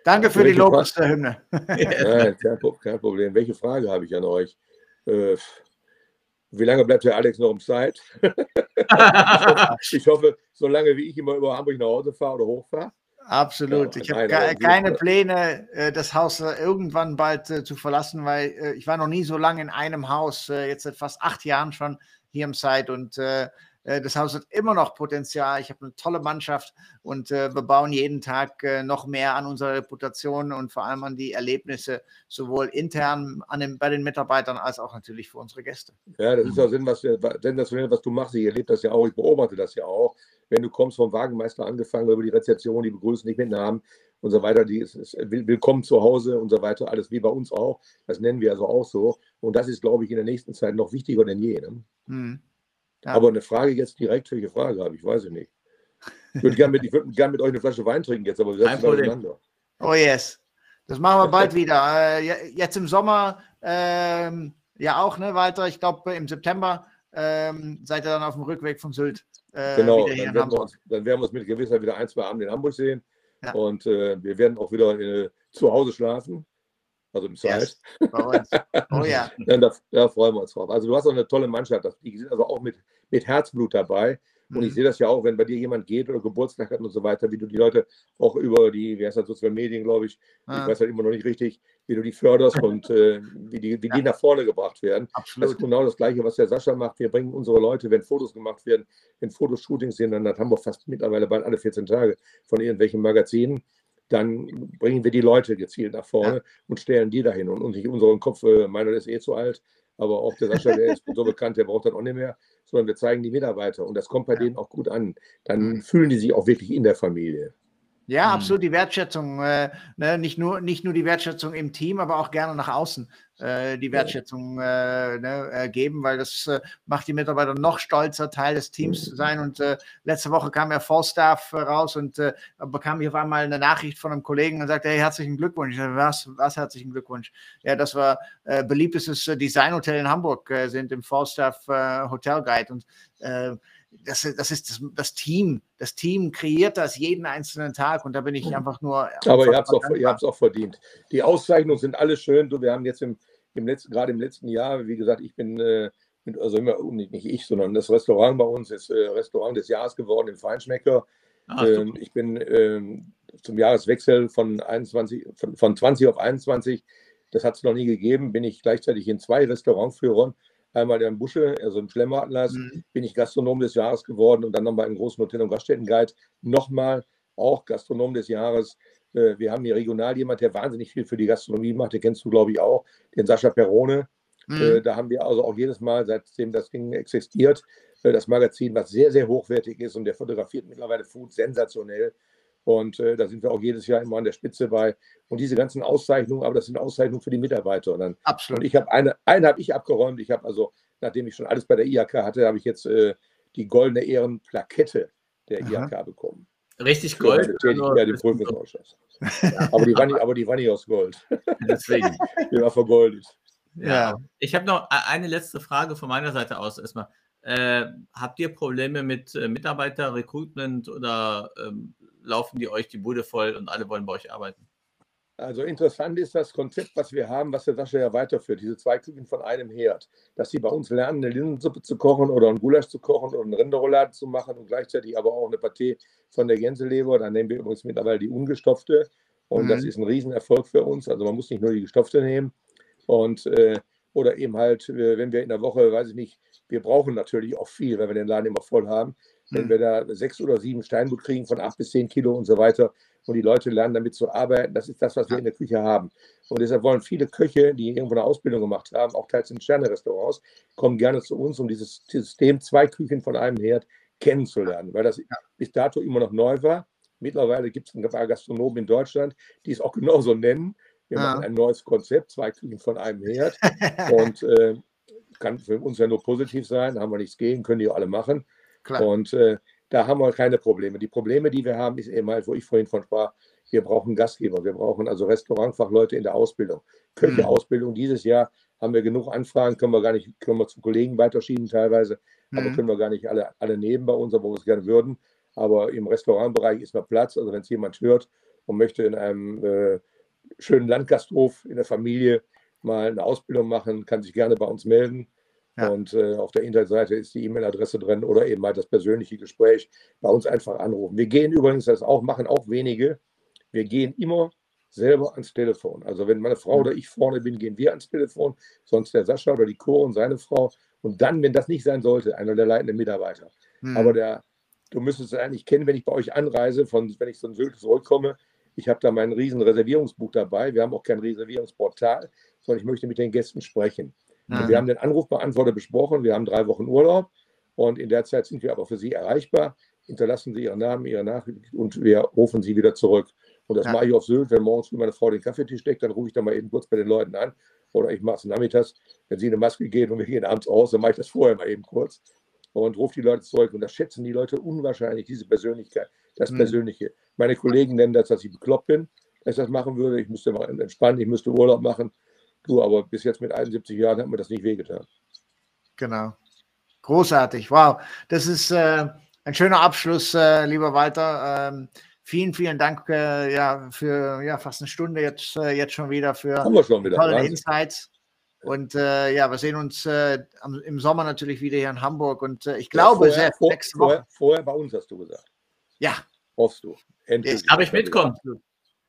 S1: Danke für welche die Lobeshymne.
S3: Nein, kein, kein, Problem. Welche Frage habe ich an euch? Äh, wie lange bleibt der Alex noch um Zeit? ich hoffe, so lange wie ich immer über Hamburg nach Hause fahre oder hochfahre.
S1: Absolut. Ja, ich habe ke keine Pläne, äh, das Haus äh, irgendwann bald äh, zu verlassen, weil ich war noch nie so lange in einem Haus, jetzt seit fast acht Jahren schon hier im Site und das Haus hat immer noch Potenzial. Ich habe eine tolle Mannschaft und wir bauen jeden Tag noch mehr an unserer Reputation und vor allem an die Erlebnisse, sowohl intern an den, bei den Mitarbeitern als auch natürlich für unsere Gäste.
S3: Ja, das ist ja Sinn, was, sensationell, was du machst. Ich erlebe das ja auch, ich beobachte das ja auch wenn du kommst vom Wagenmeister angefangen über die Rezeption, die begrüßen dich mit Namen und so weiter, die ist, ist, willkommen zu Hause und so weiter, alles wie bei uns auch. Das nennen wir also auch so. Und das ist, glaube ich, in der nächsten Zeit noch wichtiger denn je. Ne? Mhm. Ja. Aber eine Frage jetzt direkt, welche Frage habe ich, weiß ich nicht. Ich würde gerne mit, würd gern mit euch eine Flasche Wein trinken jetzt, aber wir setzen auseinander.
S1: Oh yes. Das machen wir bald wieder. Äh, jetzt im Sommer ähm, ja auch, ne, Walter? Ich glaube, im September ähm, seid ihr dann auf dem Rückweg von Sylt.
S3: Äh, genau, dann werden, uns, dann werden, wir uns, mit Gewissheit wieder ein, zwei Abende in Hamburg sehen. Ja. Und äh, wir werden auch wieder äh, zu Hause schlafen. Also im Zeit. Yes. Oh ja. da, da, freuen wir uns drauf. Also du hast auch eine tolle Mannschaft. Die sind also auch mit, mit Herzblut dabei. Und ich mhm. sehe das ja auch, wenn bei dir jemand geht oder Geburtstag hat und so weiter, wie du die Leute auch über die, wie heißt das, sozialen Medien, glaube ich, ah. ich weiß halt immer noch nicht richtig, wie du die förderst und äh, wie, die, wie ja. die nach vorne gebracht werden. Absolut. Das ist genau das Gleiche, was der Sascha macht. Wir bringen unsere Leute, wenn Fotos gemacht werden, wenn Fotoshootings sind, dann haben wir fast mittlerweile bald alle 14 Tage von irgendwelchen Magazinen dann bringen wir die Leute gezielt nach vorne ja. und stellen die dahin und, und nicht unseren Kopf, äh, meiner ist eh zu alt, aber auch der Sascha, der ist so bekannt, der braucht dann auch nicht mehr, sondern wir zeigen die Mitarbeiter und das kommt bei ja. denen auch gut an. Dann mhm. fühlen die sich auch wirklich in der Familie.
S1: Ja, mhm. absolut die Wertschätzung. Äh, ne? nicht, nur, nicht nur die Wertschätzung im Team, aber auch gerne nach außen die Wertschätzung äh, ne, äh, geben, weil das äh, macht die Mitarbeiter noch stolzer, Teil des Teams zu sein. Und äh, letzte Woche kam ja Vollstaff raus und bekam ich auf einmal eine Nachricht von einem Kollegen und sagte, hey, herzlichen Glückwunsch. Ich Sage, was, was herzlichen Glückwunsch? Ja, dass wir beliebtestes Designhotel in Hamburg sind im Vollstaff Hotel Guide. Und das, das ist das, das, Team. Das Team kreiert das jeden einzelnen Tag und da bin ich mhm. einfach nur.
S3: Aber ihr habt es auch, auch verdient. Die Auszeichnungen sind alle schön. Wir haben jetzt im, im letzten, gerade im letzten Jahr, wie gesagt, ich bin, äh, also immer, nicht ich, sondern das Restaurant bei uns ist äh, Restaurant des Jahres geworden im Feinschmecker. Ah, ähm, ich bin ähm, zum Jahreswechsel von, 21, von, von 20 auf 21, das hat es noch nie gegeben, bin ich gleichzeitig in zwei Restaurantführern einmal in Busche, also im Schlemmeratlas, mhm. bin ich Gastronom des Jahres geworden und dann nochmal im großen Hotel- und Gaststätten-Guide nochmal auch Gastronom des Jahres. Äh, wir haben hier regional jemand, der wahnsinnig viel für die Gastronomie macht, den kennst du, glaube ich, auch, den Sascha Perone. Mhm. Äh, da haben wir also auch jedes Mal, seitdem das Ding existiert, äh, das Magazin, was sehr, sehr hochwertig ist und der fotografiert mittlerweile Food sensationell. Und äh, da sind wir auch jedes Jahr immer an der Spitze bei. Und diese ganzen Auszeichnungen, aber das sind Auszeichnungen für die Mitarbeiter. Und, dann, Absolut. Und ich habe eine, eine habe ich abgeräumt. Ich habe also, nachdem ich schon alles bei der IHK hatte, habe ich jetzt äh, die goldene Ehrenplakette der Aha. IHK bekommen.
S2: Richtig Gold?
S3: Ja, den Prüfungsausschuss. aber, die war nicht, aber die war nicht aus Gold.
S2: Deswegen.
S3: die war vergoldet.
S2: Ja. ja. Ich habe noch eine letzte Frage von meiner Seite aus erstmal. Äh, habt ihr Probleme mit äh, Mitarbeiter, Recruitment oder ähm, laufen die euch die Bude voll und alle wollen bei euch arbeiten?
S3: Also interessant ist das Konzept, was wir haben, was der Sascha ja weiterführt, diese zwei Küchen von einem Herd. Dass sie bei uns lernen, eine Linsensuppe zu kochen oder einen Gulasch zu kochen oder eine Rinderroulade zu machen und gleichzeitig aber auch eine Paté von der Gänseleber. Da nehmen wir übrigens mittlerweile die ungestopfte und mhm. das ist ein Riesenerfolg für uns. Also man muss nicht nur die gestopfte nehmen und äh, oder eben halt, äh, wenn wir in der Woche, weiß ich nicht, wir brauchen natürlich auch viel, weil wir den Laden immer voll haben. Wenn hm. wir da sechs oder sieben Steingut kriegen von acht bis zehn Kilo und so weiter und die Leute lernen damit zu arbeiten, das ist das, was wir in der Küche haben. Und deshalb wollen viele Köche, die irgendwo eine Ausbildung gemacht haben, auch teils in Sterne-Restaurants, kommen gerne zu uns, um dieses System zwei Küchen von einem Herd kennenzulernen, weil das bis dato immer noch neu war. Mittlerweile gibt es ein paar Gastronomen in Deutschland, die es auch genauso nennen. Wir machen ein neues Konzept, zwei Küchen von einem Herd. und äh, kann für uns ja nur positiv sein, haben wir nichts gegen, können die auch alle machen. Klar. Und äh, da haben wir keine Probleme. Die Probleme, die wir haben, ist eben halt, wo ich vorhin von sprach, wir brauchen Gastgeber, wir brauchen also Restaurantfachleute in der Ausbildung. Köche-Ausbildung mhm. dieses Jahr haben wir genug Anfragen, können wir gar nicht, können wir zu Kollegen weiterschieben teilweise, mhm. aber können wir gar nicht alle, alle nehmen bei uns, obwohl wir es gerne würden. Aber im Restaurantbereich ist noch Platz. Also wenn es jemand hört und möchte in einem äh, schönen Landgasthof in der Familie mal eine Ausbildung machen, kann sich gerne bei uns melden. Ja. Und äh, auf der Internetseite ist die E-Mail-Adresse drin oder eben halt das persönliche Gespräch bei uns einfach anrufen. Wir gehen übrigens das auch, machen auch wenige. Wir gehen immer selber ans Telefon. Also wenn meine Frau oder ich vorne bin, gehen wir ans Telefon, sonst der Sascha oder die Chor und seine Frau. Und dann, wenn das nicht sein sollte, einer der leitenden Mitarbeiter. Hm. Aber der, du müsstest es eigentlich kennen, wenn ich bei euch anreise, von, wenn ich von Sylt zurückkomme. Ich habe da mein riesen Reservierungsbuch dabei. Wir haben auch kein Reservierungsportal, sondern ich möchte mit den Gästen sprechen. Mhm. Wir haben den Anrufbeantworter besprochen. Wir haben drei Wochen Urlaub und in der Zeit sind wir aber für Sie erreichbar. Hinterlassen Sie Ihren Namen, Ihre Nachricht und wir rufen Sie wieder zurück. Und das ja. mache ich auf Sylt. Wenn morgens meine Frau den Kaffeetisch deckt, dann rufe ich da mal eben kurz bei den Leuten an. Oder ich mache es nachmittags. Wenn sie eine Maske gehen und wir gehen abends aus, dann mache ich das vorher mal eben kurz und rufe die Leute zurück. Und das schätzen die Leute unwahrscheinlich, diese Persönlichkeit, das mhm. Persönliche. Meine Kollegen nennen das, dass ich bekloppt bin, dass ich das machen würde. Ich müsste mal entspannen, ich müsste Urlaub machen. Du, aber bis jetzt mit 71 Jahren hat mir das nicht wehgetan.
S1: Genau. Großartig. Wow. Das ist äh, ein schöner Abschluss, äh, lieber Walter. Ähm, vielen, vielen Dank äh, ja, für ja, fast eine Stunde jetzt, äh, jetzt schon wieder für
S3: Haben wir schon wieder,
S1: tolle Insights. Und äh, ja, wir sehen uns äh, am, im Sommer natürlich wieder hier in Hamburg. Und äh, ich glaube,
S3: ja, vorher, vor,
S1: nächste Woche.
S3: vorher, vorher bei uns hast du gesagt.
S1: Ja,
S3: Hoffst du. Endlich.
S2: Darf ich mitkommen?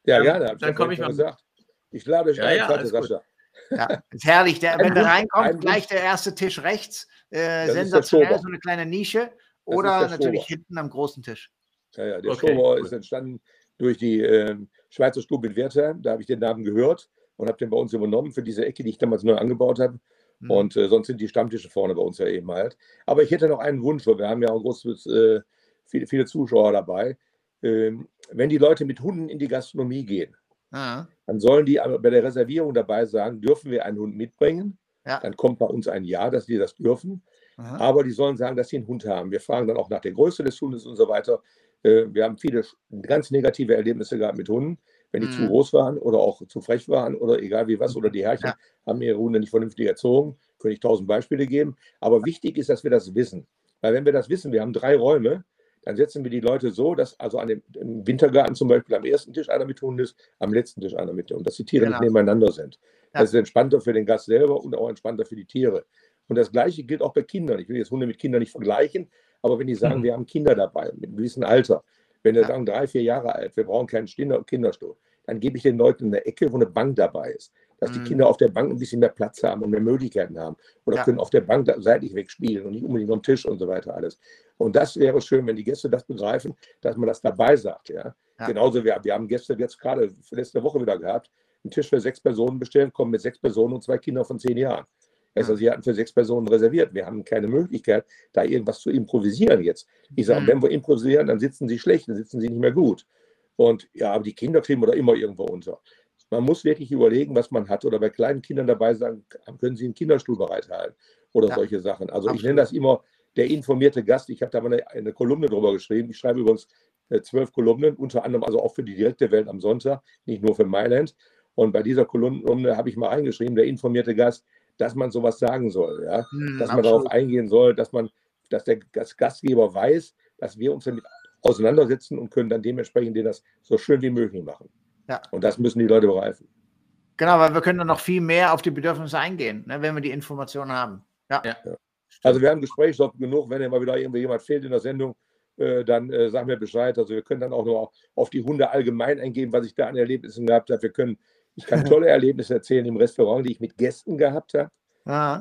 S3: Ja,
S2: Dann-
S3: gerne. ich
S2: dann
S3: ja
S2: komm ich mal.
S3: gesagt. Ich lade euch
S2: Ja,
S3: ein,
S2: ja.
S3: Sascha.
S1: Ja, ist herrlich. Der, wenn reinkommt,
S3: ein
S1: gleich der erste Tisch rechts. Äh, sensationell, so eine kleine Nische. Oder
S3: der
S1: natürlich hinten am großen Tisch.
S3: Ja, ja, der
S2: Okay,
S3: Schober
S2: cool.
S3: ist entstanden durch die ähm, Schweizer Stube in Wertheim. Da habe ich den Namen gehört und habe den bei uns übernommen für diese Ecke, die ich damals neu angebaut habe.
S1: Hm.
S3: Und äh, sonst sind die Stammtische vorne bei uns ja eben halt. Aber ich hätte noch einen Wunsch, weil wir haben ja auch großes, äh, viele, viele Zuschauer dabei. Ähm, wenn die Leute mit Hunden in die Gastronomie gehen,
S1: Ah,
S3: dann sollen die bei der Reservierung dabei sagen, dürfen wir einen Hund mitbringen?
S1: Ja.
S3: Dann kommt bei uns ein Ja, dass die das dürfen.
S1: aha.
S3: Aber die sollen sagen, dass sie einen Hund haben. Wir fragen dann auch nach der Größe des Hundes und so weiter. Äh, Wir haben viele ganz negative Erlebnisse gehabt mit Hunden, wenn die zu
S1: Mhm.
S3: groß waren oder auch zu frech waren oder egal wie was. Oder die Herrchen
S1: Ja.
S3: haben ihre Hunde nicht vernünftig erzogen. Könnte ich tausend Beispiele geben. Aber wichtig ist, dass wir das wissen. Weil wenn wir das wissen, wir haben drei Räume, dann setzen wir die Leute so, dass also an dem im Wintergarten zum Beispiel am ersten Tisch einer mit Hund ist, am letzten Tisch einer mit Hund, dass die Tiere
S1: Genau.
S3: nicht nebeneinander sind.
S1: Ja.
S3: Das ist entspannter für den Gast selber und auch entspannter für die Tiere. Und das Gleiche gilt auch bei Kindern. Ich will jetzt Hunde mit Kindern nicht vergleichen, aber wenn die sagen,
S2: Mhm.
S3: wir haben Kinder dabei, mit einem gewissen Alter, wenn die
S1: Ja.
S3: sagen, drei, vier Jahre alt, wir brauchen keinen Kinder Kinderstuhl, dann gebe ich den Leuten eine Ecke, wo eine Bank dabei ist. Dass die
S1: Mhm.
S3: Kinder auf der Bank ein bisschen mehr Platz haben und mehr Möglichkeiten haben. Oder
S1: Ja.
S3: können auf der Bank seitlich wegspielen und nicht unbedingt am Tisch und so weiter alles. Und das wäre schön, wenn die Gäste das begreifen, dass man das dabei sagt. Ja?
S1: Ja.
S3: Genauso, wir, wir haben Gäste jetzt gerade letzte Woche wieder gehabt, einen Tisch für sechs Personen bestellt, kommen mit sechs Personen und zwei Kindern von zehn Jahren. Also sie hatten für sechs Personen reserviert. Wir haben keine Möglichkeit, da irgendwas zu improvisieren jetzt. Ich sage,
S1: Mhm.
S3: wenn wir improvisieren, dann sitzen sie schlecht, dann sitzen sie nicht mehr gut. Und ja, aber die Kinder kriegen wir da immer irgendwo unter. Man muss wirklich überlegen, was man hat. Oder bei kleinen Kindern dabei sagen, können sie einen Kinderstuhl bereithalten oder
S1: Ja.
S3: solche Sachen. Also ich
S1: Absolut.
S3: nenne das immer der informierte Gast. Ich habe da mal eine, eine Kolumne drüber geschrieben. Ich schreibe übrigens äh, zwölf Kolumnen, unter anderem also auch für die direkte Welt am Sonntag, nicht nur für Mailand. Und bei dieser Kolumne habe ich mal reingeschrieben, der informierte Gast, dass man sowas sagen soll, ja,
S1: Hm,
S3: dass man
S1: absolut.
S3: darauf eingehen soll, dass man, dass der Gast- Gastgeber weiß, dass wir uns damit auseinandersetzen und können dann dementsprechend denen das so schön wie möglich machen.
S1: Ja.
S3: Und das müssen die Leute begreifen.
S1: Genau, weil wir können dann noch viel mehr auf die Bedürfnisse eingehen, ne, wenn wir die Informationen haben. Ja.
S2: Ja.
S3: Also wir haben Gesprächsstoff genug, wenn immer wieder irgendwie jemand fehlt in der Sendung, äh, dann äh, sagen wir Bescheid. Also wir können dann auch nur auf die Hunde allgemein eingehen, was ich da an Erlebnissen gehabt habe. Wir können, ich kann tolle Erlebnisse erzählen im Restaurant, die ich mit Gästen gehabt habe.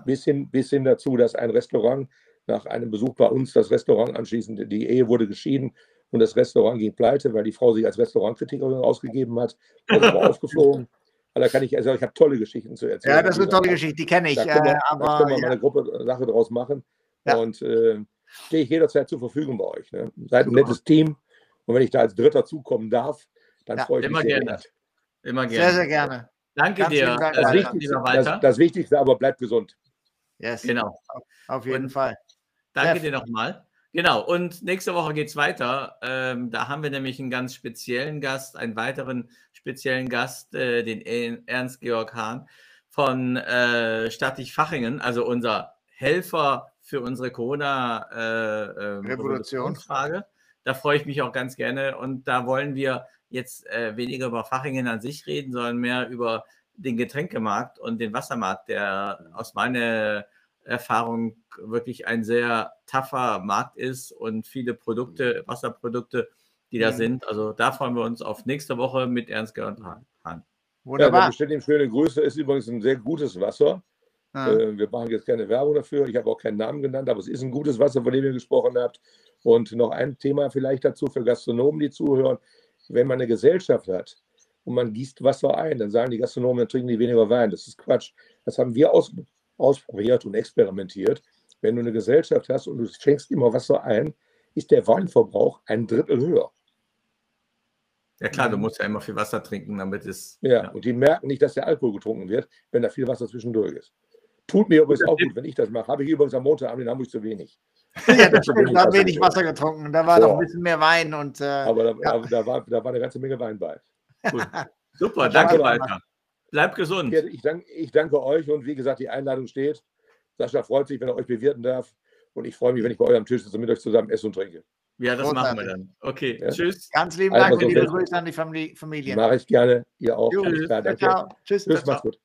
S3: Bis hin, bis hin dazu, dass ein Restaurant nach einem Besuch bei uns, das Restaurant anschließend, die Ehe wurde geschieden und das Restaurant ging pleite, weil die Frau sich als Restaurantkritikerin ausgegeben hat. Das ist aber aufgeflogen. Aber da kann ich, also ich habe tolle Geschichten zu erzählen.
S1: ja, das ist eine tolle Geschichte, die kenne ich.
S3: Da können wir,
S1: äh,
S3: da können
S1: aber
S3: wir mal
S1: ja,
S3: eine Gruppe Sache draus machen.
S1: Ja.
S3: Und äh, stehe ich jederzeit zur Verfügung bei euch. Ne? Seid ein nettes Team. Und wenn ich da als Dritter zukommen darf, dann
S1: Ja,
S3: freue ich
S2: immer
S3: mich sehr.
S2: gerne. Immer gerne.
S1: sehr, sehr gerne.
S2: Danke
S1: Ganz
S2: dir,
S1: Dank,
S2: äh,
S3: Das. Wichtigste, das, das Wichtigste aber bleibt gesund.
S1: Yes,
S2: genau.
S1: auf jeden
S2: Und-
S1: Fall.
S2: Danke
S1: Chef.
S2: dir nochmal. Genau, und nächste Woche geht es weiter. Ähm, da haben wir nämlich einen ganz speziellen Gast, einen weiteren speziellen Gast, äh, den Ernst-Georg Hahn von äh, Stadtig Fachingen, also unser Helfer für unsere
S1: Revolution.
S2: Corona-Revolutionsfrage. da freue ich mich auch ganz gerne. Und da wollen wir jetzt äh, weniger über Fachingen an sich reden, sondern mehr über den Getränkemarkt und den Wassermarkt, der aus meiner Erfahrung wirklich ein sehr tougher Markt ist und viele Produkte, Wasserprodukte, die da
S1: Mhm.
S2: sind. Also da freuen wir uns auf nächste Woche mit Ernst Gerhard Hahn.
S3: Ja,
S1: Wunderbar.
S3: bestellt ihm schöne Grüße. Ist übrigens ein sehr gutes Wasser.
S1: Ja.
S3: Äh, wir machen jetzt keine Werbung dafür. Ich habe auch keinen Namen genannt, aber es ist ein gutes Wasser, von dem ihr gesprochen habt. Und noch ein Thema vielleicht dazu für Gastronomen, die zuhören. Wenn man eine Gesellschaft hat und man gießt Wasser ein, dann sagen die Gastronomen, dann trinken die weniger Wein. Das ist Quatsch. Das haben wir aus, ausprobiert und experimentiert. Wenn du eine Gesellschaft hast und du schenkst immer Wasser ein, ist der Weinverbrauch ein Drittel höher.
S2: Ja klar, du
S1: Mhm.
S2: musst ja immer viel Wasser trinken, damit es.
S3: Ja, und die merken nicht, dass der Alkohol getrunken wird, wenn da viel Wasser zwischendurch ist. Tut mir übrigens auch gut, wenn ich das mache. Habe ich übrigens am Montagabend in Hamburg zu wenig.
S1: Ja, das stimmt, da
S3: Wasser
S1: wenig
S3: getrunken.
S1: Wasser getrunken. Da war noch ein bisschen mehr Wein und äh,
S3: Aber da,
S1: Ja.
S3: aber da, war, da war eine ganze Menge Wein bei.
S2: Gut. Super,
S1: Ja,
S2: danke, Walter. Bleib gesund.
S3: Ich, danke, ich danke euch und wie gesagt, die Einladung steht. Sascha freut sich, wenn er euch bewirten darf. Und ich freue mich, wenn ich bei eurem Tisch sitze und mit euch zusammen esse und trinke.
S2: Ja, das machen wir
S1: Großartig.
S2: dann. Okay,
S3: Ja.
S2: tschüss.
S1: ganz lieben
S3: Also,
S1: Dank und liebe Grüße an die Famili- Familie.
S3: Mache ich gerne. Ihr auch.
S1: Jo,
S3: Alles klar, danke.
S1: Ciao. Tschüss.
S3: Tschüss, macht's gut.